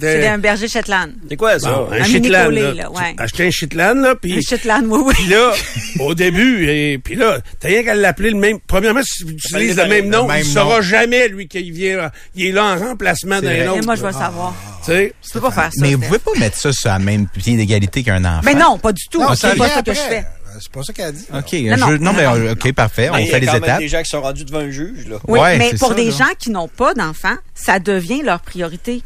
C'est un berger Shetland. C'est quoi ça? Bon, un, Un Shetland, là. là, ouais. Acheter un Shetland, là, puis... Un Shetland, oui, oui. Puis là, au début, et puis là, t'as rien qu'à l'appeler le même. Premièrement, si tu utilises le même le nom, même il nom. saura jamais, lui, qu'il vient. Il est là en remplacement d'un autre. Et moi, je veux là. le savoir. Tu sais? Tu peux pas faire ça. Mais vous pouvez pas mettre ça sur la même pied d'égalité qu'un enfant? Mais non, pas du tout. Non, c'est pas ça que je fais. C'est pas ça qu'elle a dit. OK. Non, un non, jeu- non, non, mais non. euh, OK, parfait. On Il y fait a les quand même étapes. des gens qui sont rendus devant un juge, là. Oui, Ouais, mais pour ça, des là. gens qui n'ont pas d'enfants, ça devient leur priorité.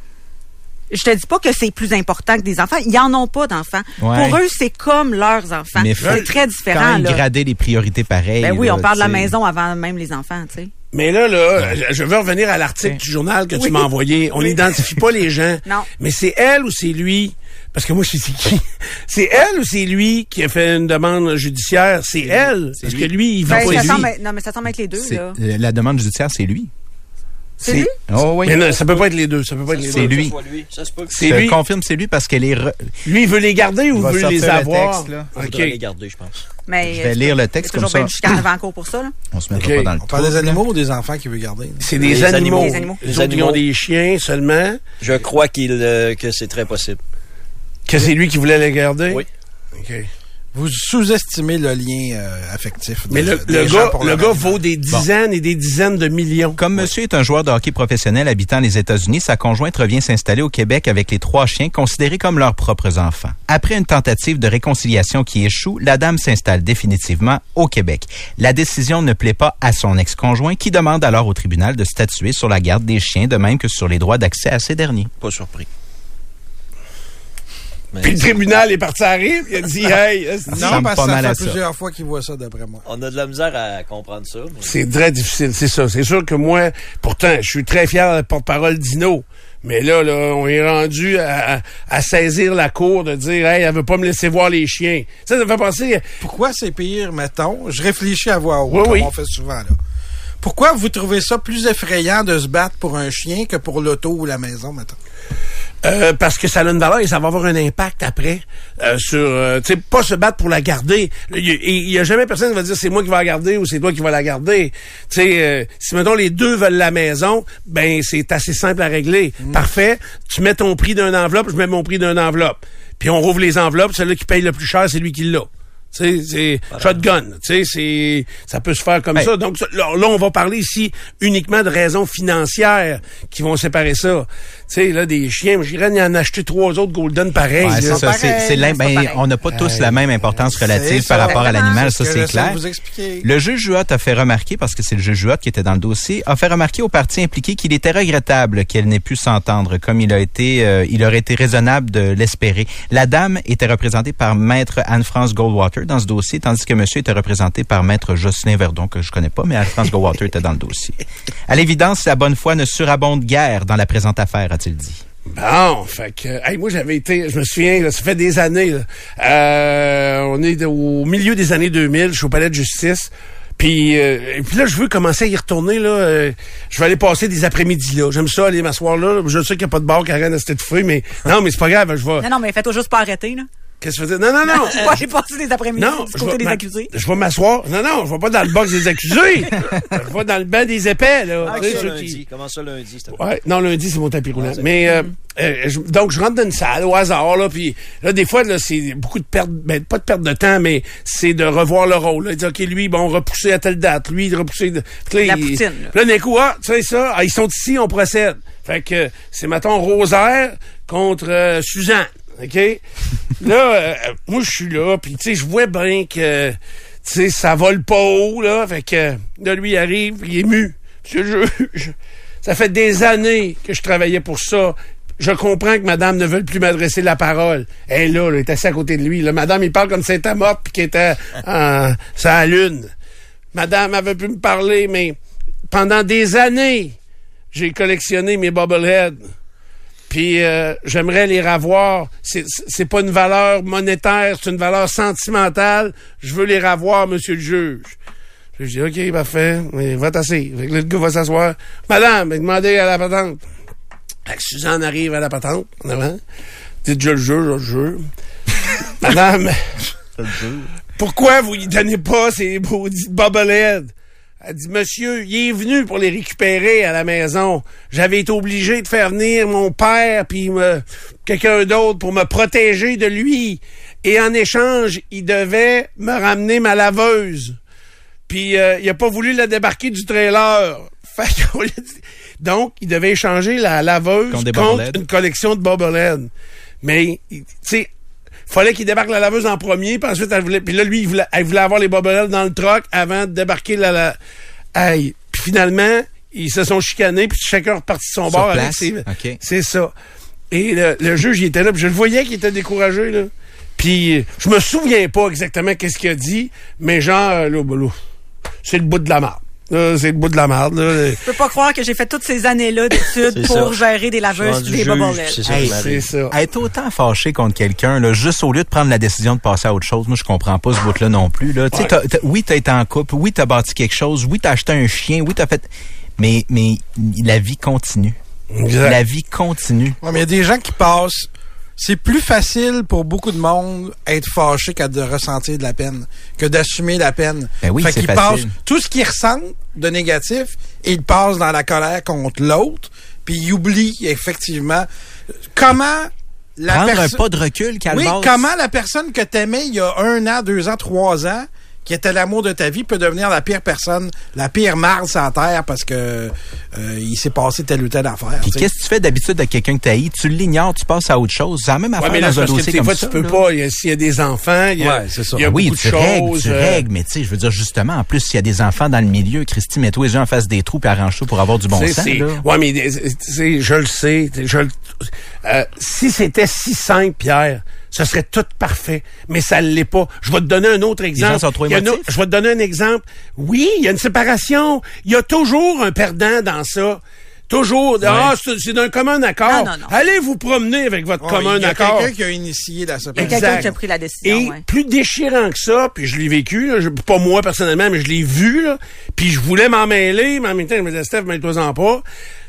Je te dis pas que c'est plus important que des enfants. Ils en ont pas d'enfants. Ouais. Pour eux, c'est comme leurs enfants. Mais C'est très Quand différent, même là. grader les priorités pareilles. Ben oui, là, on parle de la maison avant même les enfants, tu sais. Mais là, là, je- veux revenir à l'article du journal que tu m'as envoyé. On n'identifie pas les gens. Non. Mais c'est elle ou c'est lui? Parce que moi, je sais qui. C'est elle ou c'est lui qui a fait une demande judiciaire? C'est elle. Parce que lui, il va Ben, pas ça lui. semble non, mais ça semble être les deux, là. euh, La demande judiciaire, c'est lui. C'est lui? Oh oui. Mais non, ça peut pas être les deux. Ça peut pas être les C'est deux. lui. Ça, soit lui. Ça se peut que C'est Je lui. confirme, c'est lui parce qu'elle est. re- Lui, il veut les garder ou Il veut les sortir le avoir? texte, là. Les garder, je pense. Mais Je vais lire le texte c'est comme ça. chicane avant cours pour ça, là. On se mettra OK. pas dans le On parle des animaux ou des enfants qu'il veut garder? C'est des animaux. animaux. Les animaux. Ils ont animaux. des chiens seulement. Je crois qu'il, euh, que c'est très possible. Que c'est lui qui voulait les garder? Oui. OK. Vous sous-estimez le lien euh, affectif. de- Mais le, des le gens gars, pour le leur gars animal. vaut des dizaines et des dizaines de millions. Comme monsieur est un joueur de hockey professionnel habitant les États-Unis, sa conjointe revient s'installer au Québec avec les trois chiens considérés comme leurs propres enfants. Après une tentative de réconciliation qui échoue, la dame s'installe définitivement au Québec. La décision ne plaît pas à son ex-conjoint qui demande alors au tribunal de statuer sur la garde des chiens de même que sur les droits d'accès à ces derniers. Pas surpris. Mais Puis le tribunal est parti à rire, il a dit Hey, Non, parce pas que ça mal à fait ça. plusieurs fois qu'il voit ça, d'après moi. on a de la misère à comprendre ça. mais- c'est très difficile, c'est ça. C'est sûr que moi, pourtant, je suis très fier de la porte-parole d'Ino. Mais là, là, on est rendu à, à- à saisir la cour de dire Hey, elle veut pas me laisser voir les chiens. Ça, ça me fait penser. Pourquoi c'est pire, mettons? Je réfléchis à voix haute, Oui, comme oui. on fait souvent, là. Pourquoi vous trouvez ça plus effrayant de se battre pour un chien que pour l'auto ou la maison, mettons? Euh, parce que ça a une valeur et ça va avoir un impact après euh, sur, euh, tu sais, pas se battre pour la garder. Il y, a- il y a jamais personne qui va dire c'est moi qui vais la garder ou c'est toi qui vas la garder. Tu sais, euh, si mettons les deux veulent la maison, ben c'est assez simple à régler. Parfait. Tu mets ton prix d'une enveloppe, je mets mon prix d'une enveloppe. Puis on rouvre les enveloppes, celui qui paye le plus cher, c'est lui qui l'a. C'est shotgun. Tu sais, c'est ça peut se faire comme ça. Donc là, là, on va parler ici uniquement de raisons financières qui vont séparer ça. Tu sais, là, des chiens, j'irais y en acheter trois autres golden pareils. Ouais, c'est ça. C'est, c'est l'im- c'est pas ben, pareil. on n'a pas tous la même importance relative par rapport à l'animal, ça c'est clair. vous. Le juge Juot a fait remarquer, parce que c'est le juge Juot qui était dans le dossier, a fait remarquer aux parties impliquées qu'il était regrettable qu'elle n'ait pu s'entendre comme il a été, euh, il aurait été raisonnable de l'espérer. La dame était représentée par maître Anne-France Goldwater dans ce dossier, tandis que monsieur était représenté par maître Jocelyn Verdon, que je connais pas, mais Anne-France Goldwater était dans le dossier. À l'évidence, la bonne foi ne surabonde guère dans la présente affaire, a-t-il dit. Bon, fait que, hey, moi j'avais été, je me souviens, là, ça fait des années. là. Euh, on est au milieu des années 2000, je suis au palais de justice. Puis, euh, et puis là, je veux commencer à y retourner. Là, euh, je vais aller passer des après-midi là. J'aime ça aller m'asseoir là. Je sais qu'il n'y a pas de bar qui arrête de se fouiller, mais non, mais c'est pas grave. Je vais. Non, non, mais faites-toi juste pas arrêter, là. Qu'est-ce que je veux dire? Non, non, non. Pas aller passer des après-midi Non, du je côté vais des accusés. Je vais m'asseoir. Non, non, je vais pas dans le box des accusés. je vais dans le banc des épais, là. Sais, ça lundi? qui- Comment ça lundi? c'était- Ouais, non, lundi, c'est mon tapis roulant. Mais euh, euh, je- donc, je rentre dans une salle au hasard, là, puis là, des fois, là, c'est beaucoup de perte, ben, pas de perte de temps, mais c'est de revoir le rôle. Là. Dire, OK, lui, bon, repoussé à telle date, lui, repoussé... De... La il- poutine, là. Là, d'un coup, ah, tu sais ça, ah, ils sont ici, on procède. Fait que c'est, mettons, Rosaire contre euh, Suzanne, OK? là, euh, moi, je suis là, puis tu sais, je vois bien que, tu sais, ça vole pas haut, là. Fait que là, lui, il arrive, il est mu. Ça fait des années que je travaillais pour ça. Je comprends que madame ne veut plus m'adresser la parole. Elle là, là, elle est assise à côté de lui. Là, madame, il parle comme si elle était morte puis était en, sur la lune. Madame, elle veut plus me parler, mais pendant des années, j'ai collectionné mes bobbleheads. Puis euh, j'aimerais les revoir. C'est c'est pas une valeur monétaire, c'est une valeur sentimentale. Je veux les revoir, monsieur le juge. Je dis, OK, parfait. Mais va t'asseoir. Fait que le gars va s'asseoir. Madame, demandez à la patente. Fait que Suzanne arrive à la patente, en avant. Dites, déjà le juge, je le jure. Madame, pourquoi vous lui donnez pas ces maudites bobbleheads? Elle dit, monsieur, il est venu pour les récupérer à la maison. J'avais été obligé de faire venir mon père puis me- quelqu'un d'autre pour me protéger de lui. Et en échange, il devait me ramener ma laveuse. Puis euh, il a pas voulu la débarquer du trailer. Fait Donc, il devait échanger la laveuse Contre une collection de bobbleheads. Mais, tu sais, fallait qu'il débarque la laveuse en premier, puis ensuite, elle voulait, puis là, lui, il voulait, elle voulait avoir les bobbleheads dans le truck avant de débarquer la... la Aïe. Puis finalement, ils se sont chicanés, puis chacun est reparti de son Sur bord avec place? ses... OK. C'est ça. Et le, le juge, il était là, puis je le voyais qu'il était découragé, là. Puis je me souviens pas exactement qu'est-ce qu'il a dit, mais genre, euh, là, ben là, c'est le bout de la marde. C'est le bout de la marde, là. Je peux pas croire que j'ai fait toutes ces années-là d'études pour ça. gérer des laveuses et des bobbleheads. c'est ça Hey. C'est ça. Être autant fâché contre quelqu'un, là, juste au lieu de prendre la décision de passer à autre chose, moi, je comprends pas ce bout-là non plus, là. Tu sais, Ouais. t'as- t'as- oui, t'as été en couple, oui, t'as bâti quelque chose, oui, t'as acheté un chien, oui, t'as fait, mais, mais la vie continue. Exact. La vie continue. Ouais, mais il y a des gens qui passent. C'est plus facile pour beaucoup de monde être fâché qu'à de ressentir de la peine, que d'assumer la peine. Ben oui, fait qu'ils passent tout ce qu'ils ressentent de négatif, ils passent dans la colère contre l'autre, puis ils oublient effectivement comment la Prendre un personne. pas de recul, Oui, comment la personne que t'aimais il y a un an, deux ans, trois ans, qui était l'amour de ta vie, peut devenir la pire personne, la pire marde sur terre parce que euh, il s'est passé telle ou telle affaire. Puis qu'est-ce que tu fais d'habitude avec quelqu'un que t'haïs? Tu l'ignores, tu passes à autre chose. C'est la même Ouais, affaire mais là, dans un parce que dossier des comme fois, ça. tu peux là. pas. S'il y a des enfants, il y a, Ouais, c'est ça. il y a oui, beaucoup tu de règles, choses. tu euh, règles, mais tu sais, je veux dire, justement, en plus, s'il y a des enfants dans le milieu, Christy, mets-toi les yeux en face des trous puis arrange-toi pour avoir du bon sens. Ouais, mais je le sais. Je, le- euh, si c'était si simple, Pierre, ce serait tout parfait. Mais ça l'est pas. Je vais te donner un autre exemple. gens sont trop Il une je vais te donner un exemple. Oui, il y a une séparation. Il y a toujours un perdant dans ça. Toujours. Ah, c'est c'est d'un commun accord. Non, non, non. Allez vous promener avec votre Ouais, commun il y a accord. quelqu'un qui a initié la Il y a séparation. quelqu'un Exact. qui a pris la décision. Et ouais. plus déchirant que ça, puis je l'ai vécu, là, je- pas moi personnellement, mais je l'ai vu, là, puis je voulais m'en mêler, mais en même temps, je me disais, Steph, mêle-toi-en pas.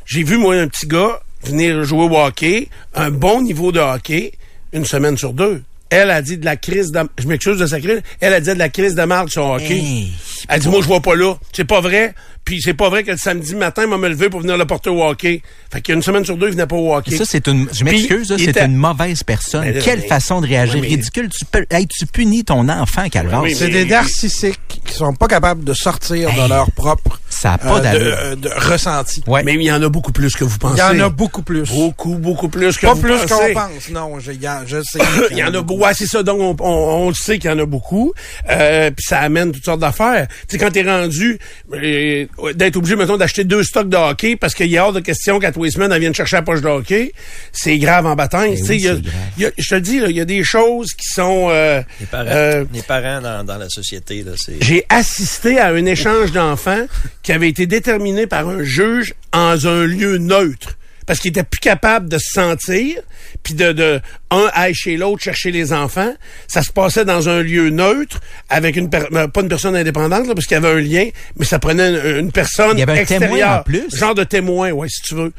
J'ai vu, moi, un petit gars venir jouer au hockey, un bon niveau de hockey, une semaine sur deux. Elle a dit de la crise de... Je m'excuse de sa crise. Elle a dit de la crise de marde sur hockey. Hey. Elle dit, moi, je vois pas là. C'est pas vrai. Puis c'est pas vrai que le samedi matin, il m'a me levé pour venir le porter au hockey. Fait qu'il y a une semaine sur deux, il venait pas au hockey. Ça, c'est une, je m'excuse, il c'est était- une mauvaise personne. Mais là, Quelle mais- façon de réagir Ouais, mais- ridicule. Tu, peux, hey, tu punis ton enfant. Oui, C'est des narcissiques qui sont pas capables de sortir Hey. de leur propre Ça a pas euh, de, euh, de ressenti. Ouais. Mais il y en a beaucoup plus que vous Il pensez. y en a beaucoup plus. Beaucoup, beaucoup plus que pas vous plus pensez. qu'on pense. Non, je, je sais. Il y en a beaucoup. Ouais, c'est ça. Donc, on, on, on le sait qu'il y en a beaucoup. Euh, Puis ça amène toutes sortes d'affaires. Tu sais, quand t'es rendu euh, d'être obligé, mettons, d'acheter deux stocks de hockey parce qu'il y a hors de question qu'à tous les semaines, elle vienne chercher la poche de hockey, c'est grave en bataille. Oui, y a- y je te le dis, là, il y a des choses qui sont... euh, Les parents, euh, les parents dans, dans la société, là, c'est. j'ai assisté à un échange d'enfants qui avait été déterminé par un juge en un lieu neutre. Parce qu'il était plus capable de se sentir, puis de, de un aller chez l'autre chercher les enfants. Ça se passait dans un lieu neutre, avec une per- euh, pas une personne indépendante, là, parce qu'il y avait un lien, mais ça prenait une, une personne Il y avait un témoin en plus? Genre de témoin, ouais, si tu veux.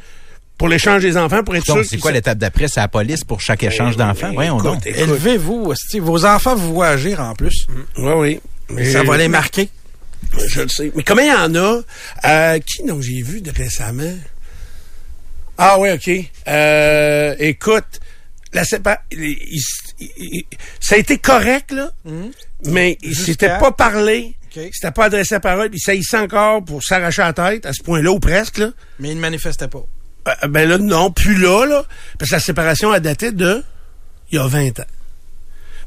Pour l'échange des enfants, pour être sûr Donc, c'est qu'ils quoi l'étape d'après? C'est la police pour chaque échange d'enfants? Voyons donc. Élevez-vous. Vos enfants vous voient agir en plus. Oui, oui. Mais Ça va les marquer. Je le sais. Mais combien il y en a? Euh, qui donc j'ai vu de récemment? Ah oui, OK. Euh, écoute, la sépa- il- il- il- ça a été correct, là, mais il s'était pas parlé. OK. Il s'était pas adressé à parole, puis ça y encore pour s'arracher la tête, à ce point-là, ou presque, là. Mais ils ne manifestaient pas. Euh, ben là, non, plus là, là. Parce que la séparation a daté de il y a 20 ans.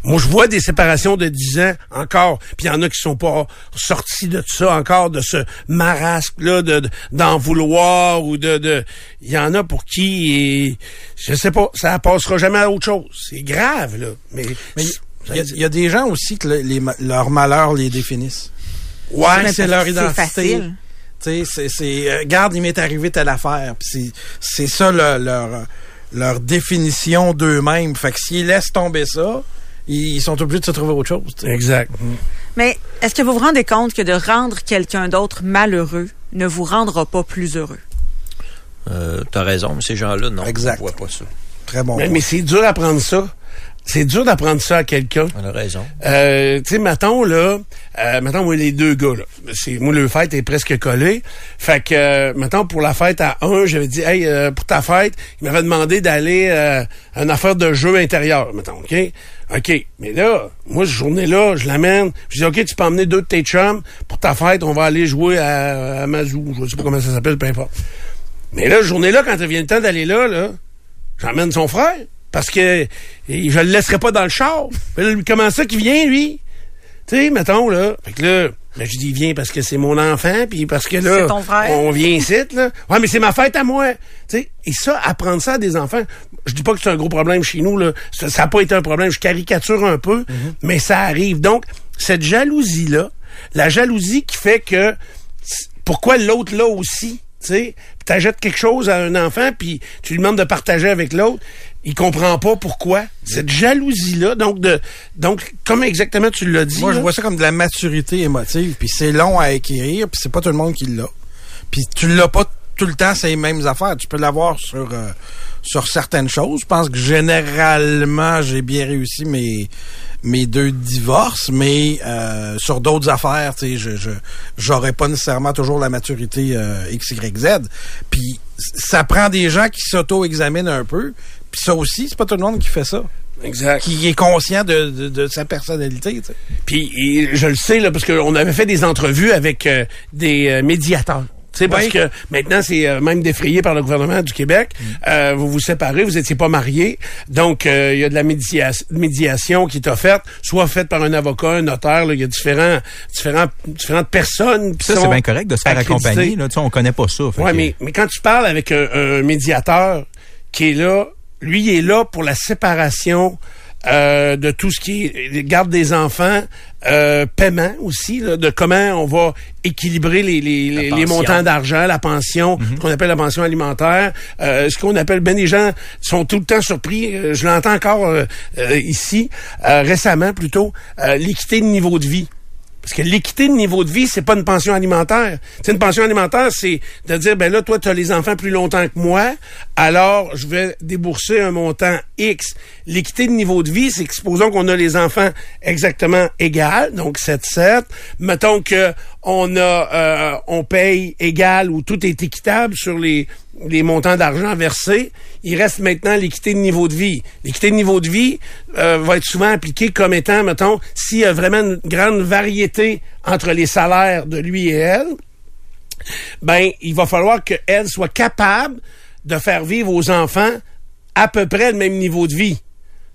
Moi, je vois des séparations de 10 ans encore, puis il y en a qui sont pas sortis de ça encore, de ce marasme-là, de, de- d'en vouloir ou de... de- Il y en a pour qui, et, je sais pas, ça passera jamais à autre chose. C'est grave, là. Mais, Mais il y, a- il y a des gens aussi que le- les, ma- leurs malheurs les définissent. ouais, c'est leur identité. facile. Tu sais, c'est, c'est, euh, garde, il m'est arrivé telle affaire. Puis c'est, c'est ça le- leur, leur définition d'eux-mêmes. Fait que s'ils laissent tomber ça, ils sont obligés de se trouver autre chose. Exact. Mais est-ce que vous vous rendez compte que de rendre quelqu'un d'autre malheureux ne vous rendra pas plus heureux? Euh, T'as raison, mais ces gens-là, non, Exact. je vois pas ça. Très bon. Mais, mais c'est dur d'apprendre ça. C'est dur d'apprendre ça à quelqu'un. On a raison. Euh, tu sais, mettons, là, euh, mettons, moi, les deux gars, là, c'est, moi, le fête est presque collé. Fait que, euh, mettons, pour la fête à un, j'avais dit, hey, euh, pour ta fête, il m'avait demandé d'aller euh, à une affaire de jeu intérieur, mettons, OK? OK. Mais là, moi, cette journée-là, je l'amène. Je dis, OK, tu peux emmener deux de tes chums. Pour ta fête, on va aller jouer à, à Mazou. Je sais pas comment ça s'appelle, peu importe. Mais là, cette journée-là, quand il vient le temps d'aller là, là, j'emmène son frère. Parce que je le laisserai pas dans le char. Comment ça qu'il vient, lui? Tu sais, mettons, là. Fait que là, ben, je dis, il vient parce que c'est mon enfant, puis parce que là, C'est ton frère. on vient ici, là. Ouais, mais c'est ma fête à moi. Tu sais, et ça, apprendre ça à des enfants, je dis pas que c'est un gros problème chez nous, là. Ça n'a pas été un problème. Je caricature un peu, mais ça arrive. Donc, cette jalousie-là, la jalousie qui fait que pourquoi l'autre là aussi, tu sais, t'achètes quelque chose à un enfant puis tu lui demandes de partager avec l'autre, il comprend pas pourquoi. Cette jalousie là, donc de donc comme exactement tu l'as dit. Moi, je vois ça comme de la maturité émotive, puis c'est long à acquérir, puis c'est pas tout le monde qui l'a. Puis tu l'as pas tout le temps ces mêmes affaires. Tu peux l'avoir sur euh, sur certaines choses. Je pense que généralement, j'ai bien réussi mes mes deux divorces, mais euh, sur d'autres affaires, tu sais, je je j'aurais pas nécessairement toujours la maturité euh, X Y Z. Puis ça prend des gens qui s'auto-examinent un peu. Puis ça aussi, c'est pas tout le monde qui fait ça, exact. qui est conscient de, de, de sa personnalité. tu sais. Puis je le sais là parce qu'on avait fait des entrevues avec euh, des euh, médiateurs. Tu sais, parce Oui. que maintenant, c'est euh, même défrayé par le gouvernement du Québec. Euh, vous vous séparez, vous étiez pas mariés. Donc, euh, il y a de la média- médiation qui est offerte, soit faite par un avocat, un notaire. Il y a différents, différents, différentes personnes qui Ça, c'est bien correct de se faire accompagner. Là. On connaît pas ça. que- mais, mais quand tu parles avec un, un médiateur qui est là, lui, il est là pour la séparation euh, de tout ce qui est garde des enfants, euh, paiement aussi, là, de comment on va équilibrer les, les, les, les montants d'argent, la pension, ce qu'on appelle la pension alimentaire, euh, ce qu'on appelle, ben des gens sont tout le temps surpris, euh, je l'entends encore euh, euh, ici, euh, récemment plutôt, euh, l'équité de niveau de vie. Parce que l'équité de niveau de vie, c'est pas une pension alimentaire. C'est une pension alimentaire, c'est de dire ben là, toi, tu as les enfants plus longtemps que moi, alors je vais débourser un montant X. L'équité de niveau de vie, c'est que supposons qu'on a les enfants exactement égal, donc 7-7. Mettons que on a euh, on paye égal ou tout est équitable sur les les montants d'argent versés, il reste maintenant l'équité de niveau de vie. L'équité de niveau de vie euh, va être souvent appliquée comme étant, mettons, s'il y a vraiment une grande variété entre les salaires de lui et elle, ben, il va falloir qu'elle soit capable de faire vivre aux enfants à peu près le même niveau de vie.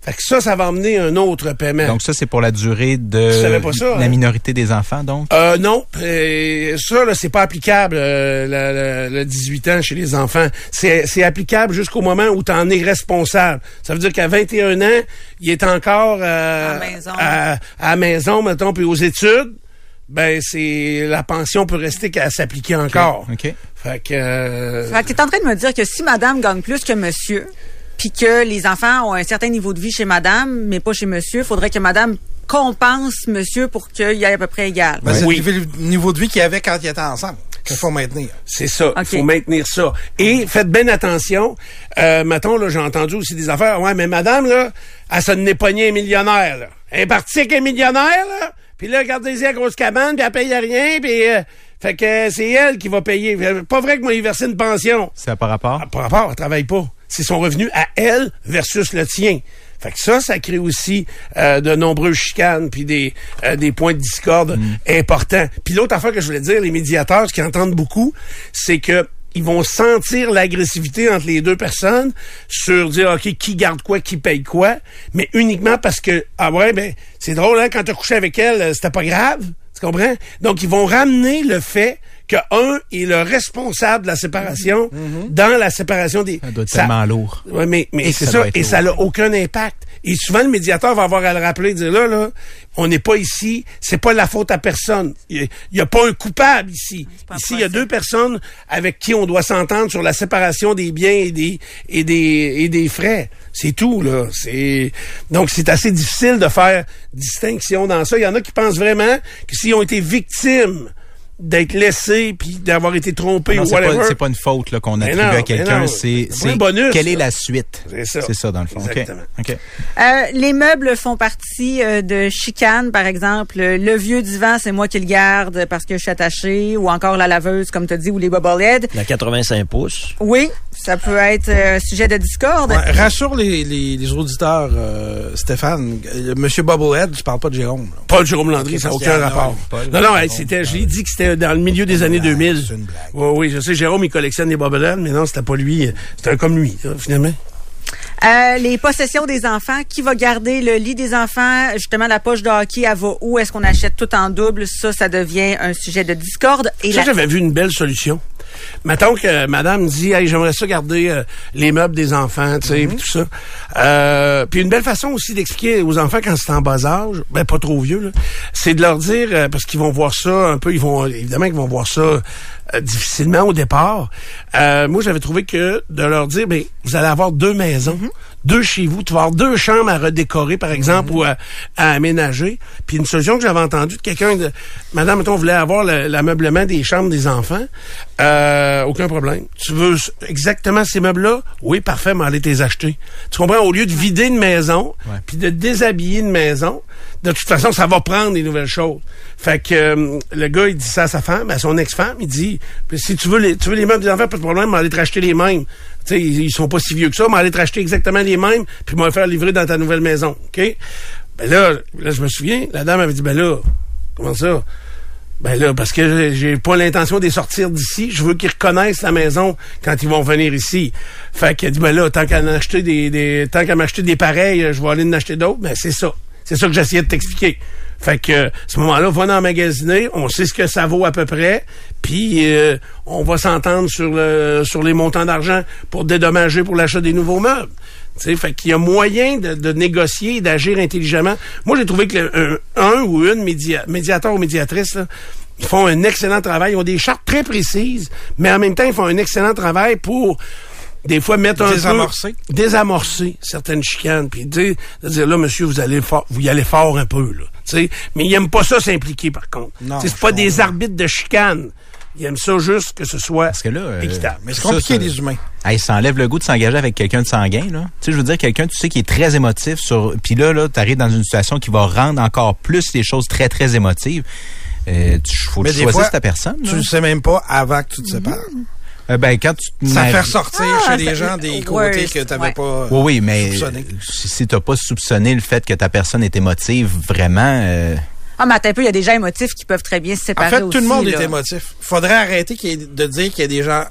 Fait que ça, ça va amener un autre paiement. Donc ça, c'est pour la durée de savais pas ça, la hein? minorité des enfants, donc? Euh, non, euh, ça là, c'est pas applicable euh, le, le- le 18 ans chez les enfants. C'est, applicable jusqu'au moment où tu en es responsable. Ça veut dire qu'à 21 ans, il est encore euh, À la maison. à, à la maison, mettons, puis aux études. Ben c'est la pension peut rester qu'à s'appliquer encore. OK. Fait que euh, Fait que t'es en train de me dire que si madame gagne plus que monsieur, puis que les enfants ont un certain niveau de vie chez madame, mais pas chez monsieur, faudrait que madame compense monsieur pour qu'il y ait à peu près égal. Ben, c'est Oui. le niveau de vie qu'il y avait quand ils étaient ensemble qu'il faut maintenir. C'est ça. Il faut maintenir ça. Et faites bien attention. Euh, mettons, là, j'ai entendu aussi des affaires. Ouais, mais madame, là, elle se n'est pas un millionnaire, là. Elle est partie avec un millionnaire, là. Puis là, regardez-y la grosse cabane, puis elle paye rien, puis... euh, fait que euh, c'est elle qui va payer. Pas vrai que moi, il verser une pension. Ça n'a pas rapport? Par rapport, elle travaille pas. C'est son revenu à elle versus le tien. Fait que ça, ça crée aussi euh, de nombreuses chicanes puis des euh, des points de discorde importants. Puis l'autre affaire que je voulais dire, les médiateurs, ce qu'ils entendent beaucoup, c'est que ils vont sentir l'agressivité entre les deux personnes sur dire OK, qui garde quoi, qui paye quoi, mais uniquement parce que ah ouais, ben c'est drôle hein, quand tu as couché avec elle, euh, c'était pas grave. Tu comprends? Donc, ils vont ramener le fait que un est le responsable de la séparation dans la séparation des. Ça doit être Ça- tellement lourd. Ouais, mais, mais c'est ça et lourd. ça n'a aucun impact. Et souvent, le médiateur va avoir à le rappeler, dire là, là, on n'est pas ici, c'est pas la faute à personne. Il n'y a, pas un coupable ici. Ici, il y a deux personnes avec qui on doit s'entendre sur la séparation des biens et des, et des, et des frais. C'est tout, là. C'est, donc, c'est assez difficile de faire distinction dans ça. Il y en a qui pensent vraiment que s'ils ont été victimes d'être laissés puis d'avoir été trompés Non, ou whatever. pas, c'est pas une faute là, qu'on attribue non, à quelqu'un, c'est quelle est la suite? C'est ça. C'est ça dans le fond. OK. Exactement. OK. Euh, les meubles font partie euh, de chicanes, par exemple. Le vieux divan, c'est moi qui le garde parce que je suis attachée, ou encore la laveuse, comme tu as dit, ou les bobbleheads. La 85 pouces. Oui, ça peut être euh, sujet de discorde. Ouais, rassure les, les, les auditeurs, euh, Stéphane. Euh, Monsieur Bubblehead, tu parles pas de Jérôme. là. Pas de Jérôme Landry, ça n'a aucun rapport. Non, non, c'était, j'ai dit que c'était dans le milieu des années blague, 2000. c'est une blague. Oui, oui, je sais, Jérôme, il collectionne des bobbleheads, mais non, c'était pas lui. C'était un comme lui, là, finalement. Euh, les possessions des enfants. Qui va garder le lit des enfants? Justement, la poche de hockey, elle va où? Est-ce qu'on achète tout en double? Ça, ça devient un sujet de discorde. Et Ça, la- j'avais vu une belle solution. Mettons que madame dit, hey, j'aimerais ça garder euh, les meubles des enfants, tu sais, Mhm. tout ça. Euh, puis une belle façon aussi d'expliquer aux enfants quand c'est en bas âge, ben pas trop vieux, là, c'est de leur dire, euh, parce qu'ils vont voir ça un peu, ils vont, évidemment qu'ils vont voir ça euh, difficilement au départ. Euh, moi, j'avais trouvé que de leur dire, ben, vous allez avoir deux maisons, Mhm. Deux chez vous, tu vas avoir deux chambres à redécorer, par exemple, Mhm. ou à, à aménager. Puis une solution que j'avais entendue de quelqu'un de, madame, mettons, voulait avoir le- l'ameublement des chambres des enfants, euh, aucun problème. Tu veux exactement ces meubles-là? Oui, parfait, mais allez les acheter. Tu comprends? Au lieu de vider une maison, puis de déshabiller une maison, de toute façon, ça va prendre des nouvelles choses. Fait que euh, le gars, il dit ça à sa femme, à son ex-femme, il dit, si tu veux les, tu veux les meubles des enfants, pas de problème, mais allez te racheter les mêmes. Sais, ils, sont pas si vieux que ça, mais allez te racheter exactement les mêmes, puis m'en faire livrer dans ta nouvelle maison. OK? Ben là, là, je me souviens, la dame avait dit, ben là, comment ça? Ben là, parce que j'ai pas l'intention de sortir d'ici. Je veux qu'ils reconnaissent la maison quand ils vont venir ici. Fait qu'elle dit, ben là, tant qu'à en acheter des, des tant m'acheter des pareils, je vais aller en acheter d'autres. Ben c'est ça. C'est ça que j'essayais de t'expliquer. Fait que, ce moment-là, va dans magasiner, on sait ce que ça vaut à peu près, puis euh, on va s'entendre sur sur les montants d'argent pour dédommager pour l'achat des nouveaux meubles. Tu sais, fait qu'il y a moyen de, de négocier d'agir intelligemment. Moi, j'ai trouvé que un, ou une média- médiateur ou médiatrice, ils font un excellent travail. Ils ont des chartes très précises, mais en même temps, ils font un excellent travail pour des fois mettre un Désamorcer. peu désamorcer certaines chicanes puis dire, de dire là monsieur vous allez fort, vous y allez fort un peu là tu sais mais ils aiment pas ça s'impliquer par contre Non, Tu sais, c'est pas des arbitres de chicanes ils aiment ça juste que ce soit Parce que là, euh, équitable Mais c'est compliqué, ça- les humains. Hey, ça enlève le goût de s'engager avec quelqu'un de sanguin, là. Tu sais, je veux dire, quelqu'un, tu sais, qui est très émotif sur, puis là, là, t'arrives dans une situation qui va rendre encore plus les choses très, très émotives. Euh, tu, faut que tu choisisses ta personne. Tu le sais même pas avant que tu te sépares. Euh, ben, quand tu te Ça fait ressortir Ah, chez les gens des côtés que tu n'avais ouais. pas euh, Oui, oui, mais soupçonné. euh, si, si t'as pas soupçonné le fait que ta personne est émotive, vraiment, euh, Ah, mais attends un peu, il y a des gens émotifs qui peuvent très bien se En séparer fait, tout le monde là. est émotif. Faudrait arrêter qu'il y ait- de dire qu'il y a des gens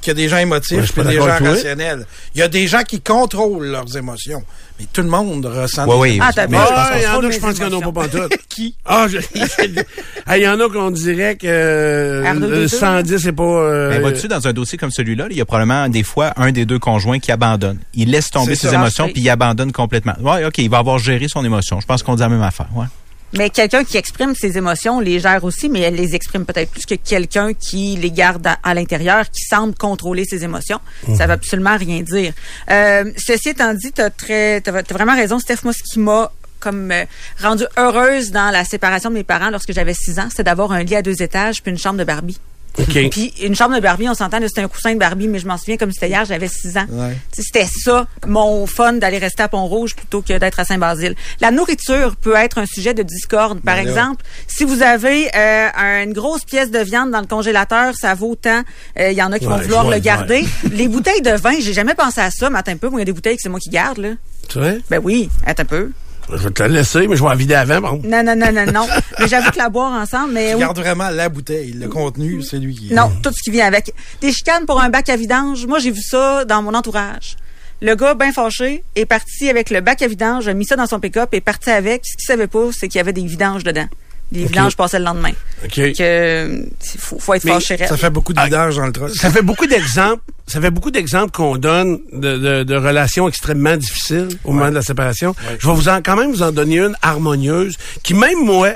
qu'il y a des gens émotifs et des gens rationnels. Il y a des gens qui contrôlent leurs émotions. Mais tout le monde ressent Ouais, des oui. émotions. Ah, t'as mais bien, ah, il y en a je pense mes qu'ils en ont pas pantoute Qui? ah je- il y en a qu'on dirait que euh, R2D2, le 110 c'est pas euh, Ben, vois-tu, dans un dossier comme celui-là, il y a probablement des fois un des deux conjoints qui abandonne. Il laisse tomber ses ça. émotions Oui. puis il abandonne complètement. Ouais, OK, il va avoir géré son émotion. Je pense qu'on dit la même affaire. Ouais. Mais quelqu'un qui exprime ses émotions les gère aussi, mais elle les exprime peut-être plus que quelqu'un qui les garde à, à l'intérieur, qui semble contrôler ses émotions. Ça veut absolument rien dire. Euh, ceci étant dit, t'as très, t'as, t'as vraiment raison, Steph. Moi, ce qui m'a comme euh, rendue heureuse dans la séparation de mes parents lorsque j'avais six ans, c'était d'avoir un lit à deux étages puis une chambre de Barbie. OK. Puis une chambre de Barbie, on s'entend, c'était un coussin de Barbie, mais je m'en souviens comme c'était hier, j'avais 6 ans. Ouais. C'était ça, mon fun d'aller rester à Pont-Rouge plutôt que d'être à Saint-Basile. La nourriture peut être un sujet de discorde. Par Ben exemple, si vous avez euh, une grosse pièce de viande dans le congélateur, ça vaut tant. Euh, Il y en a qui vont vouloir vois le garder. Les bouteilles de vin, j'ai jamais pensé à ça, mais attends un peu. Moi, il y a des bouteilles que c'est moi qui garde, là. Tu vois? Ben oui, attends un peu. Je vais te la laisser, mais je vais en vider avant. Bon. Non, non, non, non, non. mais j'avoue que la boire ensemble, mais Il oui. garde vraiment la bouteille. Le contenu, c'est lui qui... Non, tout ce qui vient avec. Des chicanes pour un bac à vidange. Moi, j'ai vu ça dans mon entourage. Le gars, bien fâché, est parti avec le bac à vidange, a mis ça dans son pick-up et est parti avec. Ce qu'il savait pas, c'est qu'il y avait des vidanges dedans. Les vidanges passaient le lendemain. OK. Que euh, faut, faut être fâché. Ça fait beaucoup de vidange dans le truck. Ça fait beaucoup d'exemples. Ça fait beaucoup d'exemples qu'on donne de, de- de relations extrêmement difficiles au moment de la séparation. Je vais vous en, quand même vous en donner une harmonieuse qui, même moi,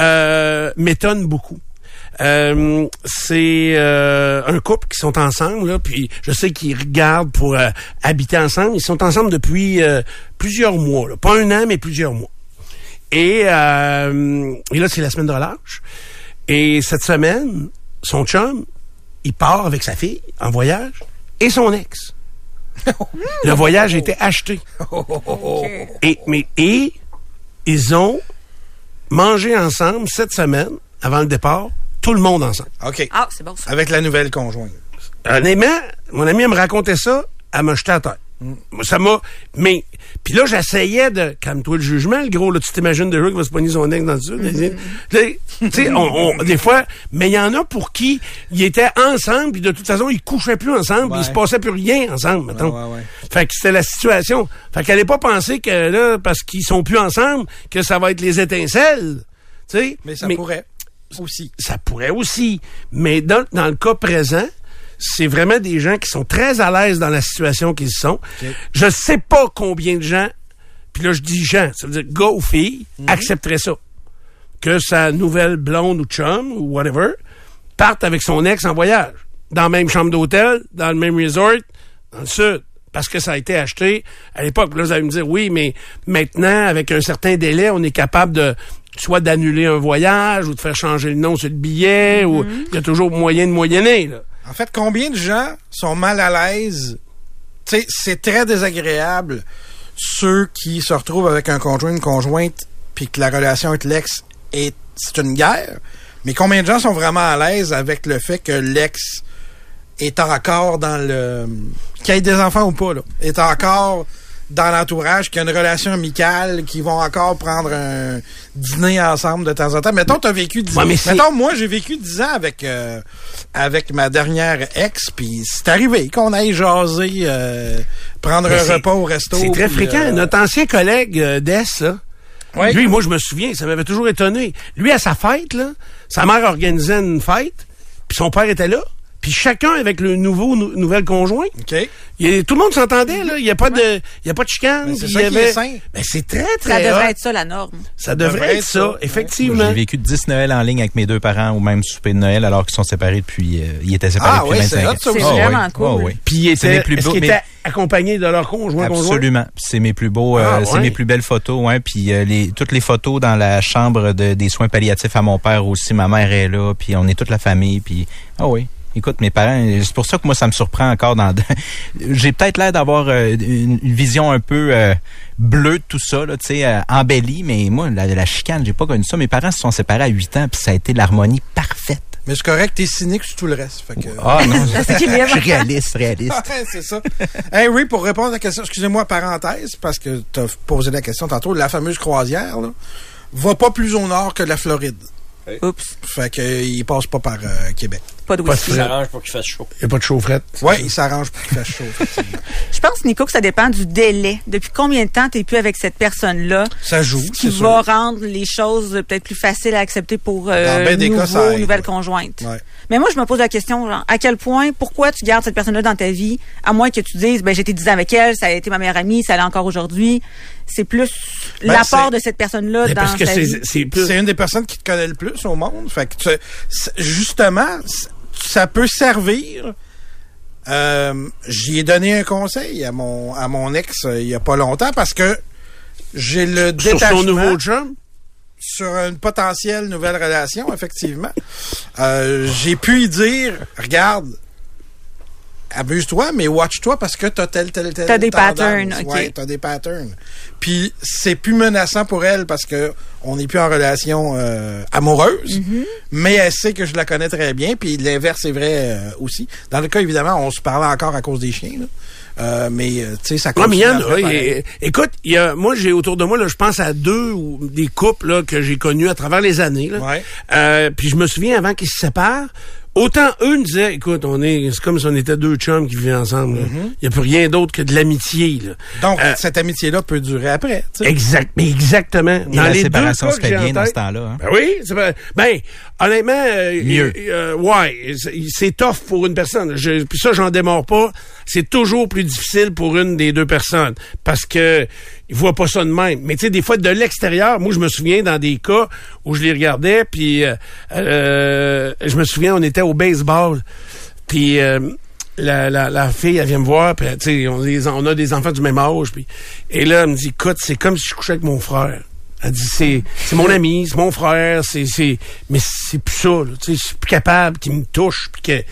euh, m'étonne beaucoup. Euh, c'est euh, un couple qui sont ensemble, là, puis je sais qu'ils regardent pour euh, habiter ensemble. Ils sont ensemble depuis euh, plusieurs mois, là. pas un an, mais plusieurs mois. Et, euh, et là, c'est la semaine de relâche. Et cette semaine, son chum, il part avec sa fille en voyage et son ex. Le voyage a été acheté. Et, mais, et ils ont mangé ensemble cette semaine, avant le départ, tout le monde ensemble. OK. Ah, c'est bon ça. Avec la nouvelle conjointe. Honnêtement, mon ami elle me racontait ça, elle m'a jeté à terre. Moi, Ça m'a. Mais. Puis là, j'essayais de. Calme-toi le jugement, le gros, là, tu t'imagines déjà qu'il va se pogner son ex dans le sud. Tu sais, on, on- des fois. Mais il y en a pour qui ils étaient ensemble, puis de toute façon, ils couchaient plus ensemble, puis il se passait plus rien ensemble, mettons. ouais, ouais. Fait que c'était la situation. Fait qu'elle pas penser que là, parce qu'ils sont plus ensemble, que ça va être les étincelles. Tu sais. Mais ça pourrait aussi. Ça pourrait aussi. Mais dans, dans le cas présent, c'est vraiment des gens qui sont très à l'aise dans la situation qu'ils sont. Je sais pas combien de gens, puis là je dis gens, ça veut dire gars ou filles, accepteraient ça. Que sa nouvelle blonde ou chum ou whatever parte avec son ex en voyage. Dans la même chambre d'hôtel, dans le même resort, dans le sud. Parce que ça a été acheté à l'époque. Là, vous allez me dire, oui, mais maintenant, avec un certain délai, on est capable de soit d'annuler un voyage ou de faire changer le nom sur le billet ou il y a toujours moyen de moyenner. Là. En fait, combien de gens sont mal à l'aise? C'est très désagréable ceux qui se retrouvent avec un conjoint, une conjointe, puis que la relation avec l'ex est c'est une guerre. Mais combien de gens sont vraiment à l'aise avec le fait que l'ex est encore dans le qu'il ait des enfants ou pas là, est encore dans l'entourage, qu'il y a une relation amicale, qui vont encore prendre un dîner ensemble de temps en temps. Mettons, t'as vécu 10 Ouais, mais c'est- Mettons, moi, j'ai vécu 10 ans avec, euh, avec ma dernière ex, puis c'est arrivé qu'on aille jaser, euh, prendre Mais un repas au resto. C'est très fréquent. euh, Notre ancien collègue euh, Dess, là, Ouais. lui, moi, je me souviens, ça m'avait toujours étonné. Lui, à sa fête, là, sa mère organisait une fête, puis son père était là, puis chacun avec le nouveau nou- nouvelle conjoint. OK. Il y tout le monde s'entendait, là. Il n'y a pas de, il y a pas de chicane. Mais c'est ça il y qui est avait- sain. Ben, c'est très, Ça très devrait hot. être ça la norme. Ça devrait être ça, effectivement. J'ai vécu 10 Noëls en ligne avec mes deux parents au même souper de Noël alors qu'ils sont séparés depuis... euh, ils étaient séparés Ah depuis ouais, 25 c'est ans. ça C'est aussi. vraiment ouais. cool. Oh, ouais. Puis il C'est mes était, plus beaux- qu'il mes- était accompagné de leur conjoint? Absolument. C'est mes plus beaux, Ah, euh, c'est ouais. mes plus belles photos, ouais. Puis euh, les, toutes les photos dans la chambre de, des soins palliatifs à mon père aussi. Ma mère est là, puis on est toute la famille. Puis ah oui. Écoute, mes parents, c'est pour ça que moi ça me surprend encore. Dans, j'ai peut-être l'air d'avoir euh, une, vision un peu euh, bleue de tout ça, là, tu sais, euh, embellie. Mais moi, la, la chicane, j'ai pas connu ça. Mes parents se sont séparés à 8 ans, puis ça a été l'harmonie parfaite. Mais c'est correct, t'es cynique sur tout le reste. Fait que... Ah non, je suis réaliste, réaliste. Ouais, c'est ça. hey, oui, pour répondre à la question, excusez-moi, parenthèse, parce que tu as posé la question tantôt, la fameuse croisière, là, va pas plus au nord que la Floride. Oups, Fait que, euh, il passe pas par euh, Québec. Pas de Pas de whisky. frais. s'arrange pour qu'il fasse chaud. Il n'y a pas de chaufferette. Ouais, il s'arrange pour qu'il fasse chaud. Je pense, Nico, que ça dépend du délai. Depuis combien de temps t'es plus avec cette personne-là? Ça joue, Ce qui va sûr. rendre les choses peut-être plus faciles à accepter pour euh, ben des cas, ça nouveau, aide, nouvelle ouais. conjointe. Ouais. Mais moi, je me pose la question, genre, à quel point, pourquoi tu gardes cette personne-là dans ta vie, à moins que tu dises, ben, j'étais 10 ans avec elle, ça a été ma meilleure amie, ça l'est encore aujourd'hui. C'est plus Ben, l'apport de cette personne-là Mais dans parce que sa vie. c'est, une des personnes qui te connaît le plus au monde. Fait que tu- justement, ça peut servir. Euh, J'y ai donné un conseil à mon à mon ex euh, il y a pas longtemps parce que j'ai le Sur détachement son nouveau chum? sur une potentielle nouvelle relation, effectivement. Euh, j'ai pu y dire, regarde, abuse-toi, mais watch-toi parce que t'as tel, tel, tel. T'as des tendance. patterns, ok. Ouais, t'as des patterns. Puis c'est plus menaçant pour elle parce que on n'est plus en relation euh, amoureuse, Mm-hmm. mais elle sait que je la connais très bien. Puis l'inverse est vrai euh, aussi. Dans le cas, évidemment, on se parlait encore à cause des chiens, là. Euh, mais euh, tu sais, ça Ouais, mais il y en continue à a. faire pareil. Et- écoute, il y a, moi, j'ai autour de moi, là, je pense à deux ou des couples là, que j'ai connus à travers les années. Là. Ouais. Euh, puis je me souviens, avant qu'ils se séparent, autant eux nous disaient, écoute, on est, c'est comme si on était deux chums qui vivaient ensemble. là. Il y a plus rien d'autre que de l'amitié. là. Donc, Euh, cette amitié-là peut durer après. Exact, mais exactement. Et la séparation se fait bien dans ce temps-là. hein. Ben oui, c'est pas- ben honnêtement, euh, Mieux. euh, ouais, c'est- tough pour une personne. Je, puis ça, j'en démords pas. C'est toujours plus difficile pour une des deux personnes parce que ils voient pas ça de même. Mais tu sais, des fois de l'extérieur, moi je me souviens dans des cas où je les regardais, puis euh, euh, je me souviens, on était au baseball, puis euh, la, la, la fille, elle vient me voir, puis tu sais, on, a des- on a des enfants du même âge, puis et là, elle me dit, écoute, c'est comme si je couchais avec mon frère. Elle dit, c'est, c'est mon ami, c'est mon frère, c'est, c'est, mais c'est plus ça, tu sais, je suis plus capable qu'il me touche, puis que, tu